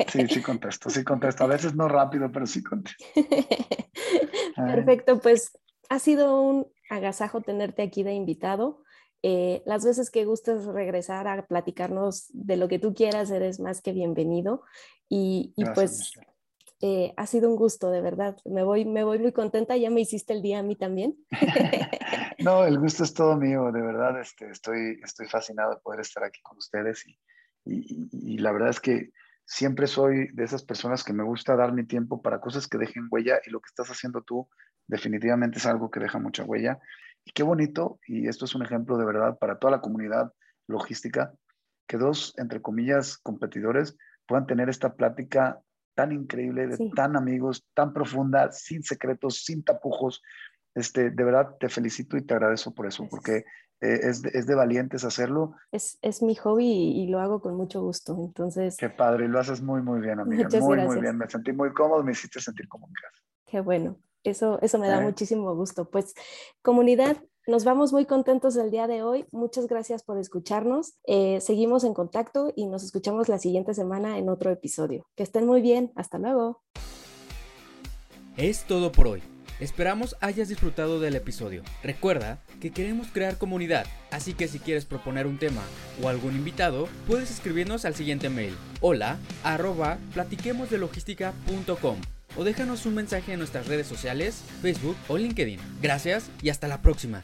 Sí, sí contesto, sí contesto. A veces no rápido, pero sí contesto. (laughs) Perfecto, pues ha sido un agasajo tenerte aquí de invitado. Eh, las veces que gustes regresar a platicarnos de lo que tú quieras, eres más que bienvenido. Y, pues eh, ha sido un gusto, de verdad. Me voy, me voy muy contenta. Ya me hiciste el día a mí también. (laughs) no, el gusto es todo mío, de verdad. Este, estoy, estoy fascinado de poder estar aquí con ustedes y, y la verdad es que siempre soy de esas personas que me gusta dar mi tiempo para cosas que dejen huella y lo que estás haciendo tú definitivamente es algo que deja mucha huella. Y qué bonito, y esto es un ejemplo de verdad para toda la comunidad logística, que dos, entre comillas, competidores puedan tener esta plática tan increíble, de tan amigos, tan profunda, sin secretos, sin tapujos. Este, de verdad te felicito y te agradezco por eso, porque eh, es, de, es, de, valientes hacerlo. Es, es mi hobby y, lo hago con mucho gusto, entonces... Qué padre, lo haces muy, muy bien, amiga. muy, muy bien. Me sentí muy cómodo, me hiciste sentir como en casa. Qué bueno. Eso, eso me da muchísimo gusto. Pues comunidad, nos vamos muy contentos el día de hoy. Muchas gracias por escucharnos. Eh, seguimos en contacto y nos escuchamos la siguiente semana en otro episodio. Que estén muy bien. Hasta luego. Es todo por hoy. Esperamos hayas disfrutado del episodio. Recuerda que queremos crear comunidad, así que si quieres proponer un tema o algún invitado, puedes escribirnos al siguiente mail: hola arroba platiquemosdelogística.com o déjanos un mensaje en nuestras redes sociales, Facebook o LinkedIn. Gracias y hasta la próxima.